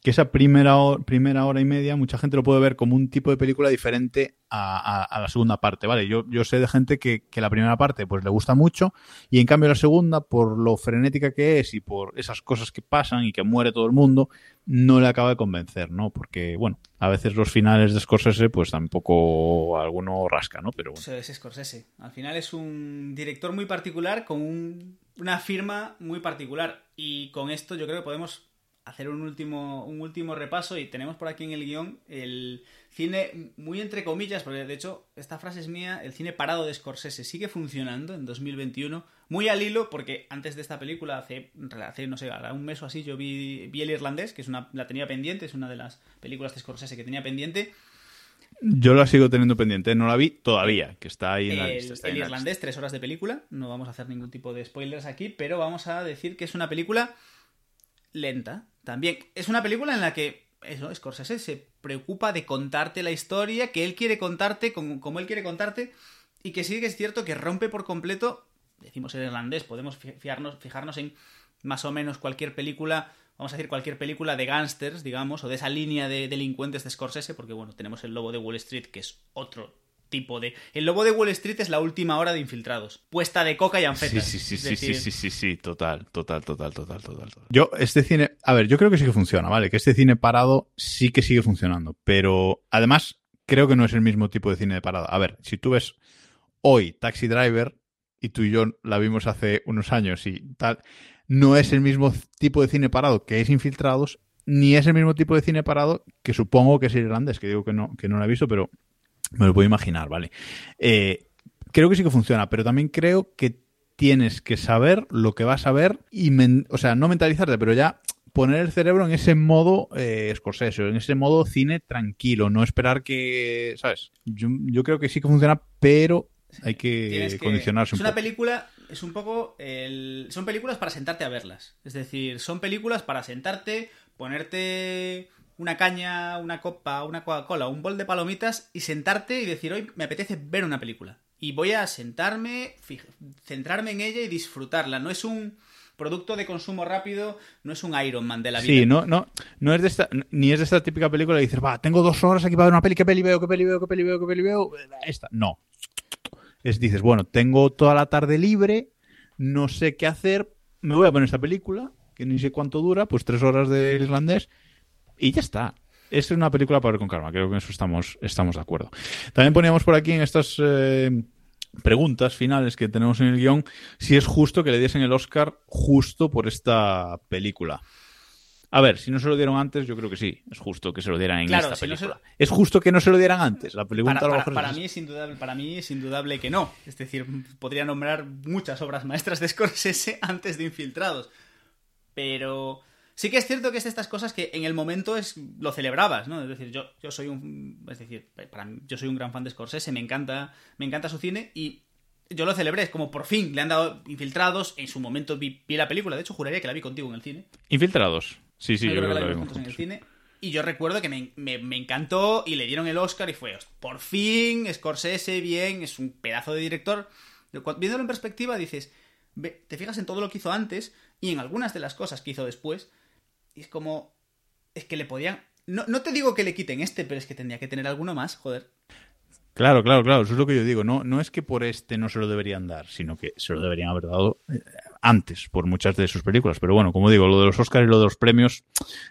que esa primera, primera hora y media mucha gente lo puede ver como un tipo de película diferente a, la segunda parte, ¿vale? Yo, yo sé de gente que, que, la primera parte pues le gusta mucho y en cambio la segunda, por lo frenética que es y por esas cosas que pasan y que muere todo el mundo, no le acaba de convencer, ¿no? Porque, bueno, a veces los finales de Scorsese pues tampoco alguno rasca, ¿no? Pero bueno. Eso es Scorsese. Al final es un director muy particular con un, una firma muy particular y con esto yo creo que podemos hacer un último, un último repaso y tenemos por aquí en el guion el cine muy entre comillas, porque de hecho esta frase es mía, el cine parado de Scorsese sigue funcionando en 2021, muy al hilo, porque antes de esta película, hace, hace no sé, un mes o así, yo vi, vi El Irlandés, que es una, la tenía pendiente, es una de las películas de Scorsese que tenía pendiente. Yo la sigo teniendo pendiente, no la vi todavía, que está ahí en la el, lista. Está el en la Irlandés, tres horas de película, no vamos a hacer ningún tipo de spoilers aquí, pero vamos a decir que es una película lenta, también. Es una película en la que eso, Scorsese se preocupa de contarte la historia que él quiere contarte, como, él quiere contarte, y que sí que es cierto que rompe por completo, decimos en irlandés, podemos fijarnos, fijarnos en más o menos cualquier película, vamos a decir cualquier película de gángsters, digamos, o de esa línea de delincuentes de Scorsese, porque bueno, tenemos el Lobo de Wall Street, que es otro tipo de... El Lobo de Wall Street es la última hora de Infiltrados. Puesta de coca y anfetas. Sí, sí, sí, sí, decir... sí, sí, sí, sí, total, total, total, total, total, total. Yo, este cine, a ver, yo creo que sí que funciona, ¿vale? Que este cine parado sí que sigue funcionando, pero además creo que no es el mismo tipo de cine de parada. A ver, si tú ves hoy Taxi Driver y tú y yo la vimos hace unos años y tal, no es el mismo tipo de cine parado que es Infiltrados, ni es el mismo tipo de cine parado que supongo que es irlandés, que digo que no, que no lo he visto, pero me lo puedo imaginar, ¿vale? Eh, creo que sí que funciona, pero también creo que tienes que saber lo que vas a ver y, men o sea, no mentalizarte, pero ya poner el cerebro en ese modo eh, Scorsese, en ese modo cine tranquilo, no esperar que, ¿sabes? Yo, yo creo que sí que funciona, pero hay que, que condicionarse es un una poco. película es un poco el... son películas para sentarte a verlas es decir son películas para sentarte ponerte una caña una copa una Coca-Cola un bol de palomitas y sentarte y decir hoy me apetece ver una película y voy a sentarme centrarme en ella y disfrutarla no es un producto de consumo rápido no es un Iron Man de la vida. Sí, no, no, no es de esta, ni es de esta típica película que dices, va, tengo dos horas aquí para ver una peli, ¿qué peli veo, qué peli veo, qué peli veo, qué peli veo? Esta, no. Es, dices, bueno, tengo toda la tarde libre, no sé qué hacer, me voy a poner esta película, que ni sé cuánto dura, pues tres horas de irlandés, y ya está. Es una película para ver con calma, creo que en eso estamos, estamos de acuerdo. También poníamos por aquí en estas... Eh, preguntas finales que tenemos en el guion, si es justo que le diesen el Oscar justo por esta película. A ver, si no se lo dieron antes, yo creo que sí. Es justo que se lo dieran en Claro, esta si no película. Es justo que no se lo dieran antes. La pregunta para, es mí es indudable, para mí es indudable que no. Es decir, podría nombrar muchas obras maestras de Scorsese antes de Infiltrados. Pero sí que es cierto que es de estas cosas que en el momento es lo celebrabas, ¿no? Es decir, yo, yo soy un es decir, para mí- yo soy un gran fan de Scorsese, me encanta, me encanta su cine y yo lo celebré, es como por fin le han dado Infiltrados, en su momento vi, vi la película, de hecho juraría que la vi contigo en el cine. Infiltrados. Sí, sí, yo, Yo creo que la lo vimos juntos en el cine. Y yo recuerdo que me, me- me encantó y le dieron el Oscar y fue, por fin, Scorsese, bien, es un pedazo de director. Viéndolo en perspectiva dices, te fijas en todo lo que hizo antes y en algunas de las cosas que hizo después. Y es como, es que le podían... No, no te digo que le quiten este, pero es que tendría que tener alguno más, joder. Claro, claro, claro. Eso es lo que yo digo. No, no es que por este no se lo deberían dar, sino que se lo deberían haber dado eh, antes por muchas de sus películas. Pero bueno, como digo, lo de los Oscars y lo de los premios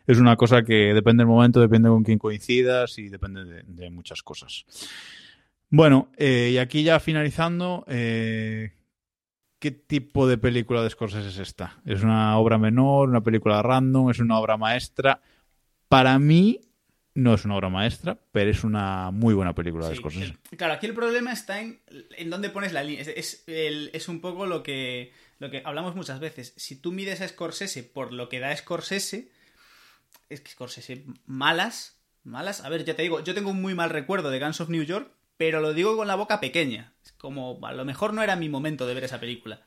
es una cosa que depende del momento, depende con quién coincidas y depende de, muchas cosas. Bueno, eh, y aquí ya finalizando, eh, ¿qué tipo de película de Scorsese es esta? ¿Es una obra menor, una película random, es una obra maestra? Para mí no es una obra maestra, pero es una muy buena película de Scorsese. claro, aquí el problema está en, en dónde pones la línea. Es, es, el- es un poco lo que, lo que hablamos muchas veces. Si tú mides a Scorsese por lo que da Scorsese, es que Scorsese malas, malas. A ver, ya te digo, yo tengo un muy mal recuerdo de Guns of New York, pero lo digo con la boca pequeña. Es como, a lo mejor no era mi momento de ver esa película.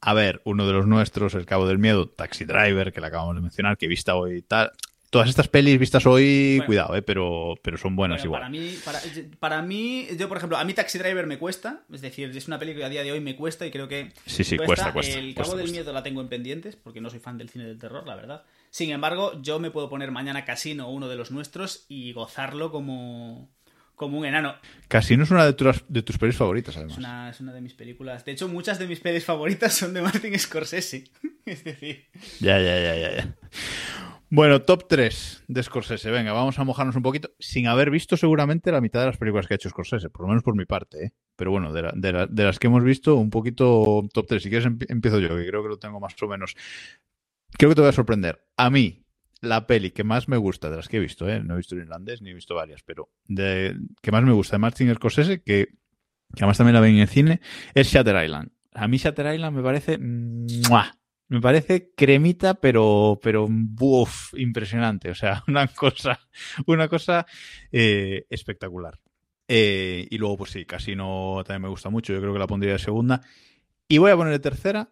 A ver, uno de los nuestros, El Cabo del Miedo, Taxi Driver, que le acabamos de mencionar, que he visto hoy y tal, Todas estas pelis vistas hoy, Bueno. cuidado, eh, pero, pero son buenas Bueno, igual. para mí, para, para mí, yo por ejemplo, a mí Taxi Driver me cuesta, es decir, es una película que a día de hoy me cuesta y creo que Sí, sí, cuesta, cuesta, El cuesta, Cabo del cuesta. Miedo la tengo en pendientes porque no soy fan del cine del terror, la verdad. Sin embargo, yo me puedo poner mañana Casino, uno de los nuestros, y gozarlo como, como un enano. Casino es una de tus, de tus pelis favoritas, además. Es una, es una de mis películas. De hecho, muchas de mis pelis favoritas son de Martin Scorsese. es decir, Ya, ya, ya, ya, ya. Bueno, top 3 de Scorsese. Venga, vamos a mojarnos un poquito, sin haber visto seguramente la mitad de las películas que ha hecho Scorsese, por lo menos por mi parte, ¿eh? Pero bueno, de, la- de la- de las que hemos visto, un poquito top 3. Si quieres, empie- empiezo yo, que creo que lo tengo más o menos. Creo que te voy a sorprender. A mí, la peli que más me gusta de las que he visto, ¿eh? No he visto el irlandés ni he visto varias, pero de, que más me gusta de Martin Scorsese, que, que además también la ven en el cine, es Shatter Island. A mí Shatter Island me parece... Me parece cremita, pero, pero, buf, impresionante. O sea, una cosa, una cosa eh, espectacular. Eh, y luego, pues sí, Casino también me gusta mucho. Yo creo que la pondría de segunda. Y voy a poner de tercera,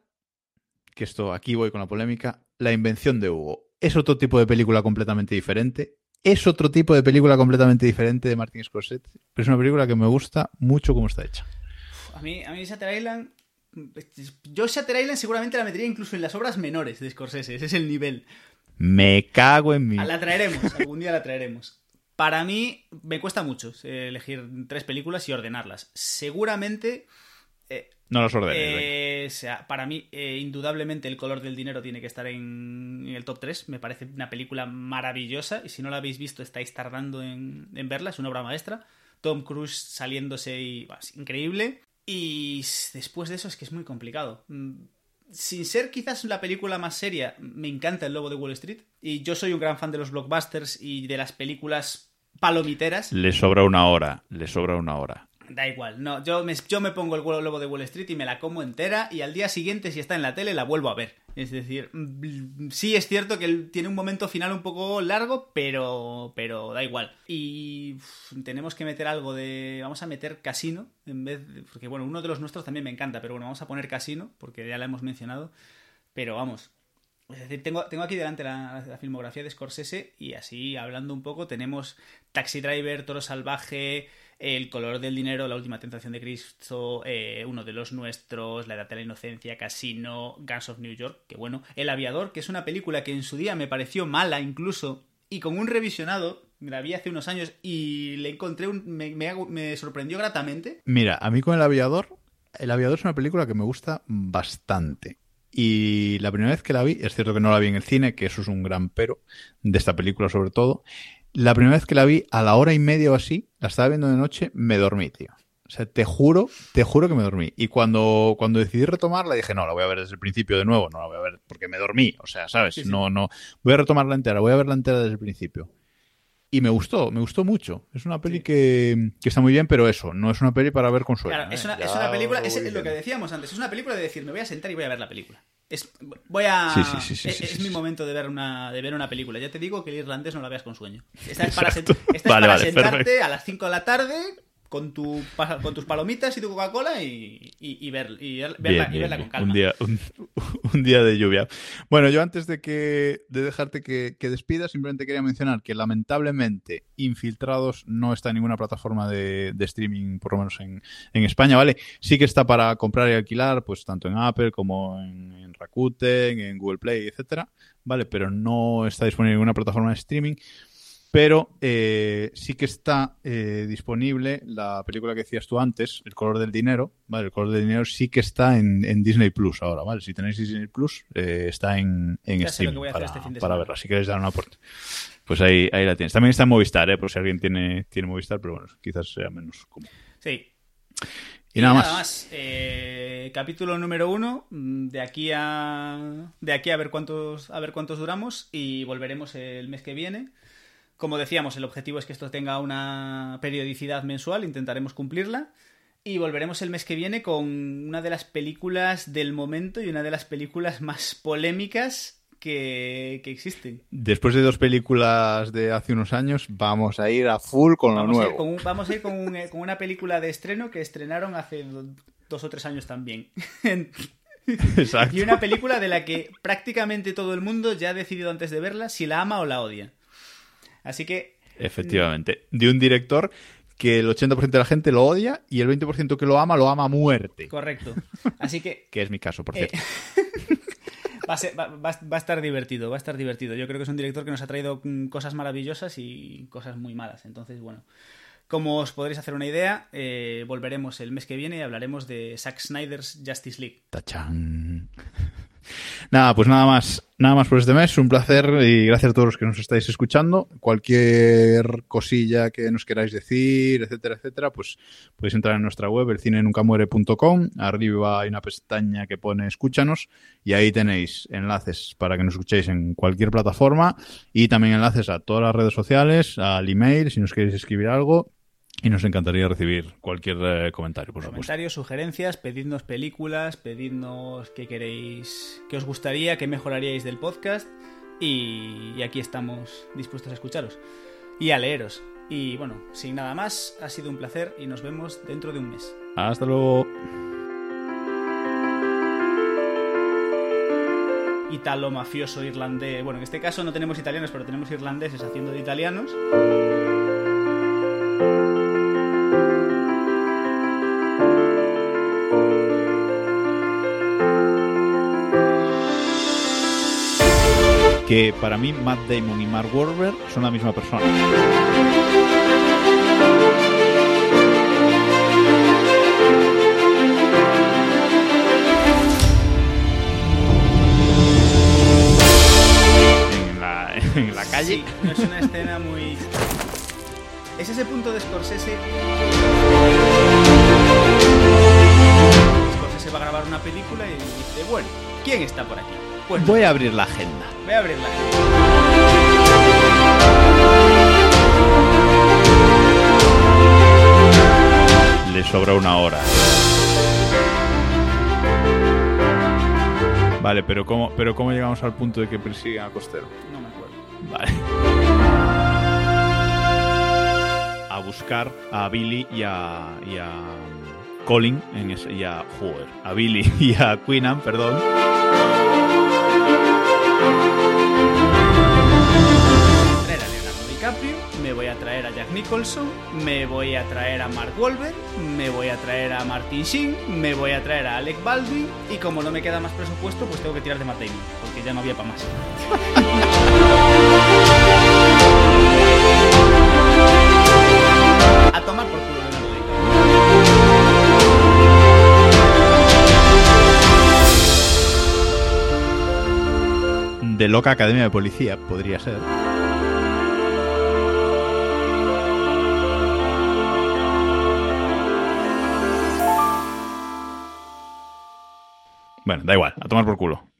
que esto, aquí voy con la polémica, La invención de Hugo. Es otro tipo de película completamente diferente. Es otro tipo de película completamente diferente de Martin Scorsese. Pero es una película que me gusta mucho como está hecha. a mí, a mí Shatter Island... Yo Shatter Island seguramente la metería incluso en las obras menores de Scorsese. Ese es el nivel. Me cago en. Ah, La traeremos, algún día la traeremos. Para mí me cuesta mucho eh, elegir tres películas y ordenarlas. Seguramente, eh, No los ordenes. eh, sea, para mí, eh, indudablemente, El color del dinero tiene que estar en, en el top 3. Me parece una película maravillosa y si no la habéis visto estáis tardando en, en verla. Es una obra maestra. Tom Cruise saliéndose y... es increíble. Y después de eso es que es muy complicado. Mm, sin ser quizás la película más seria, me encanta El Lobo de Wall Street. Y yo soy un gran fan de los blockbusters y de las películas palomiteras. Le sobra una hora, le sobra una hora. Da igual, no, yo me, yo me pongo el Lobo de Wall Street y me la como entera y al día siguiente, si está en la tele, la vuelvo a ver. Es decir, mm, sí es cierto que tiene un momento final un poco largo, pero, pero da igual. Y tenemos que meter algo de... Vamos a meter Casino, en vez de... Porque bueno, uno de los nuestros también me encanta, pero bueno, vamos a poner Casino, porque ya la hemos mencionado. Pero vamos, es decir, tengo, tengo aquí delante la, la filmografía de Scorsese y así, hablando un poco, tenemos Taxi Driver, Toro Salvaje, El color del dinero, La última tentación de Cristo, eh, Uno de los nuestros, La edad de la inocencia, Casino, Guns of New York, que bueno, El aviador, que es una película que en su día me pareció mala incluso, y con un revisionado, la vi hace unos años y le encontré un... me, me sorprendió gratamente. Mira, a mí con El Aviador, El Aviador es una película que me gusta bastante. Y la primera vez que la vi, es cierto que no la vi en el cine, que eso es un gran pero de esta película sobre todo. La primera vez que la vi, a la hora y media o así, la estaba viendo de noche, me dormí, tío. O sea, te juro, te juro que me dormí. Y cuando, cuando decidí retomarla, dije, no, la voy a ver desde el principio de nuevo, no la voy a ver porque me dormí. O sea, ¿sabes? Sí, sí. No, no. Voy a retomarla entera, voy a verla entera desde el principio. Y me gustó, me gustó mucho. Es una peli que, que está muy bien, pero eso, no es una peli para ver con sueño. Claro, ¿eh? es una, es una película, es lo que decíamos antes, es una película de decir, me voy a sentar y voy a ver la película. Es, voy a, Sí, sí, sí, sí, es, mi momento de ver una de ver una película. Ya te digo que el irlandés no la veas con sueño. Esta es para, sen- Exacto. esta es Vale, para vale, sentarte perfecto. a las 5 de la tarde con, tu, con tus palomitas y tu Coca-Cola y, y, y ver, y ver- verla, Bien, y bien, verla bien. con calma. Un día, un, un día de lluvia. Bueno, yo antes de que de dejarte que, que despidas, simplemente quería mencionar que lamentablemente Infiltrados no está en ninguna plataforma de, de streaming, por lo menos en, en España, ¿vale? Sí que está para comprar y alquilar, pues tanto en Apple como en, en Rakuten, en Google Play, etcétera, ¿vale? Pero no está disponible en ninguna plataforma de streaming. Pero eh, sí que está eh, disponible la película que decías tú antes, El color del dinero, ¿vale? El color del dinero sí que está en, en Disney Plus ahora, ¿vale? Si tenéis Disney Plus, eh, está en, en Ya sé lo que streaming voy a hacer para, este para verla. Si queréis dar una aporte. Pues ahí, ahí la tienes. También está en Movistar, ¿eh? Por si alguien tiene, tiene Movistar, pero bueno, quizás sea menos común. Sí. Y, nada, más. Eh, capítulo número uno. mm, De aquí a. De aquí a ver cuántos. A ver cuántos duramos. Y volveremos el mes que viene. Como decíamos, el objetivo es que esto tenga una periodicidad mensual. Intentaremos cumplirla. Y volveremos el mes que viene con una de las películas del momento y una de las películas más polémicas que, que existen. Después de dos películas de hace unos años, vamos a ir a full con lo Vamos a ir nuevo. con, un- vamos a ir con, un- eh, con una película de estreno que estrenaron hace do- dos o tres años también. Exacto. Y una película de la que prácticamente todo el mundo ya ha decidido antes de verla si la ama o la odia. Así que Efectivamente. De un director que el 80% de la gente lo odia y el 20% que lo ama lo ama a muerte. correcto. Así que Que es mi caso, por Eh, cierto. va, a ser- va- va- va a estar divertido, va a estar divertido. Yo creo que es un director que nos ha traído mm, cosas maravillosas y cosas muy malas. Entonces, bueno, como os podréis hacer una idea, eh, volveremos el mes que viene y hablaremos de Zack Snyder's Justice League. Tachán. Nada, pues nada más. Nada más por este mes. Un placer y gracias a todos los que nos estáis escuchando. Cualquier cosilla que nos queráis decir, etcétera, etcétera, pues podéis entrar en nuestra web, elcinenuncamuere.com. Arriba hay una pestaña que pone escúchanos y ahí tenéis enlaces para que nos escuchéis en cualquier plataforma y también enlaces a todas las redes sociales, al email si nos queréis escribir algo. Y nos encantaría recibir cualquier eh, comentario, por supuesto. Comentarios, sugerencias, pedidnos películas, pedidnos qué queréis, qué os gustaría, qué mejoraríais del podcast. Y, y aquí estamos dispuestos a escucharos y a leeros. Y bueno, sin nada más, ha sido un placer y nos vemos dentro de un mes. Hasta luego. Italo mafioso irlandés. Bueno, en este caso no tenemos italianos, pero tenemos irlandeses haciendo de italianos. Que para mí Matt Damon y Mark Wahlberg son la misma persona. En la, en la calle. Sí, no es una escena muy. Es ese punto de Scorsese. Scorsese va a grabar una película y dice: Bueno, ¿quién está por aquí? Pues Voy a abrir la agenda. voy a abrirla. Le sobra una hora. Vale, pero ¿cómo, pero ¿cómo llegamos al punto de que persiguen a Costero? No me acuerdo. Vale. A buscar a Billy y a, y a um, Colin en ese, y a joder, a Billy y a Queenan, perdón. Nicholson, me voy a traer a Mark Wahlberg, me voy a traer a Martin Sheen, me voy a traer a Alec Baldwin y como no me queda más presupuesto, pues tengo que tirar de Matt Damon, porque ya no había para más. a tomar por culo Leonardo DiCaprio. De loca academia de policía, podría ser. Bueno, da igual, a tomar por culo.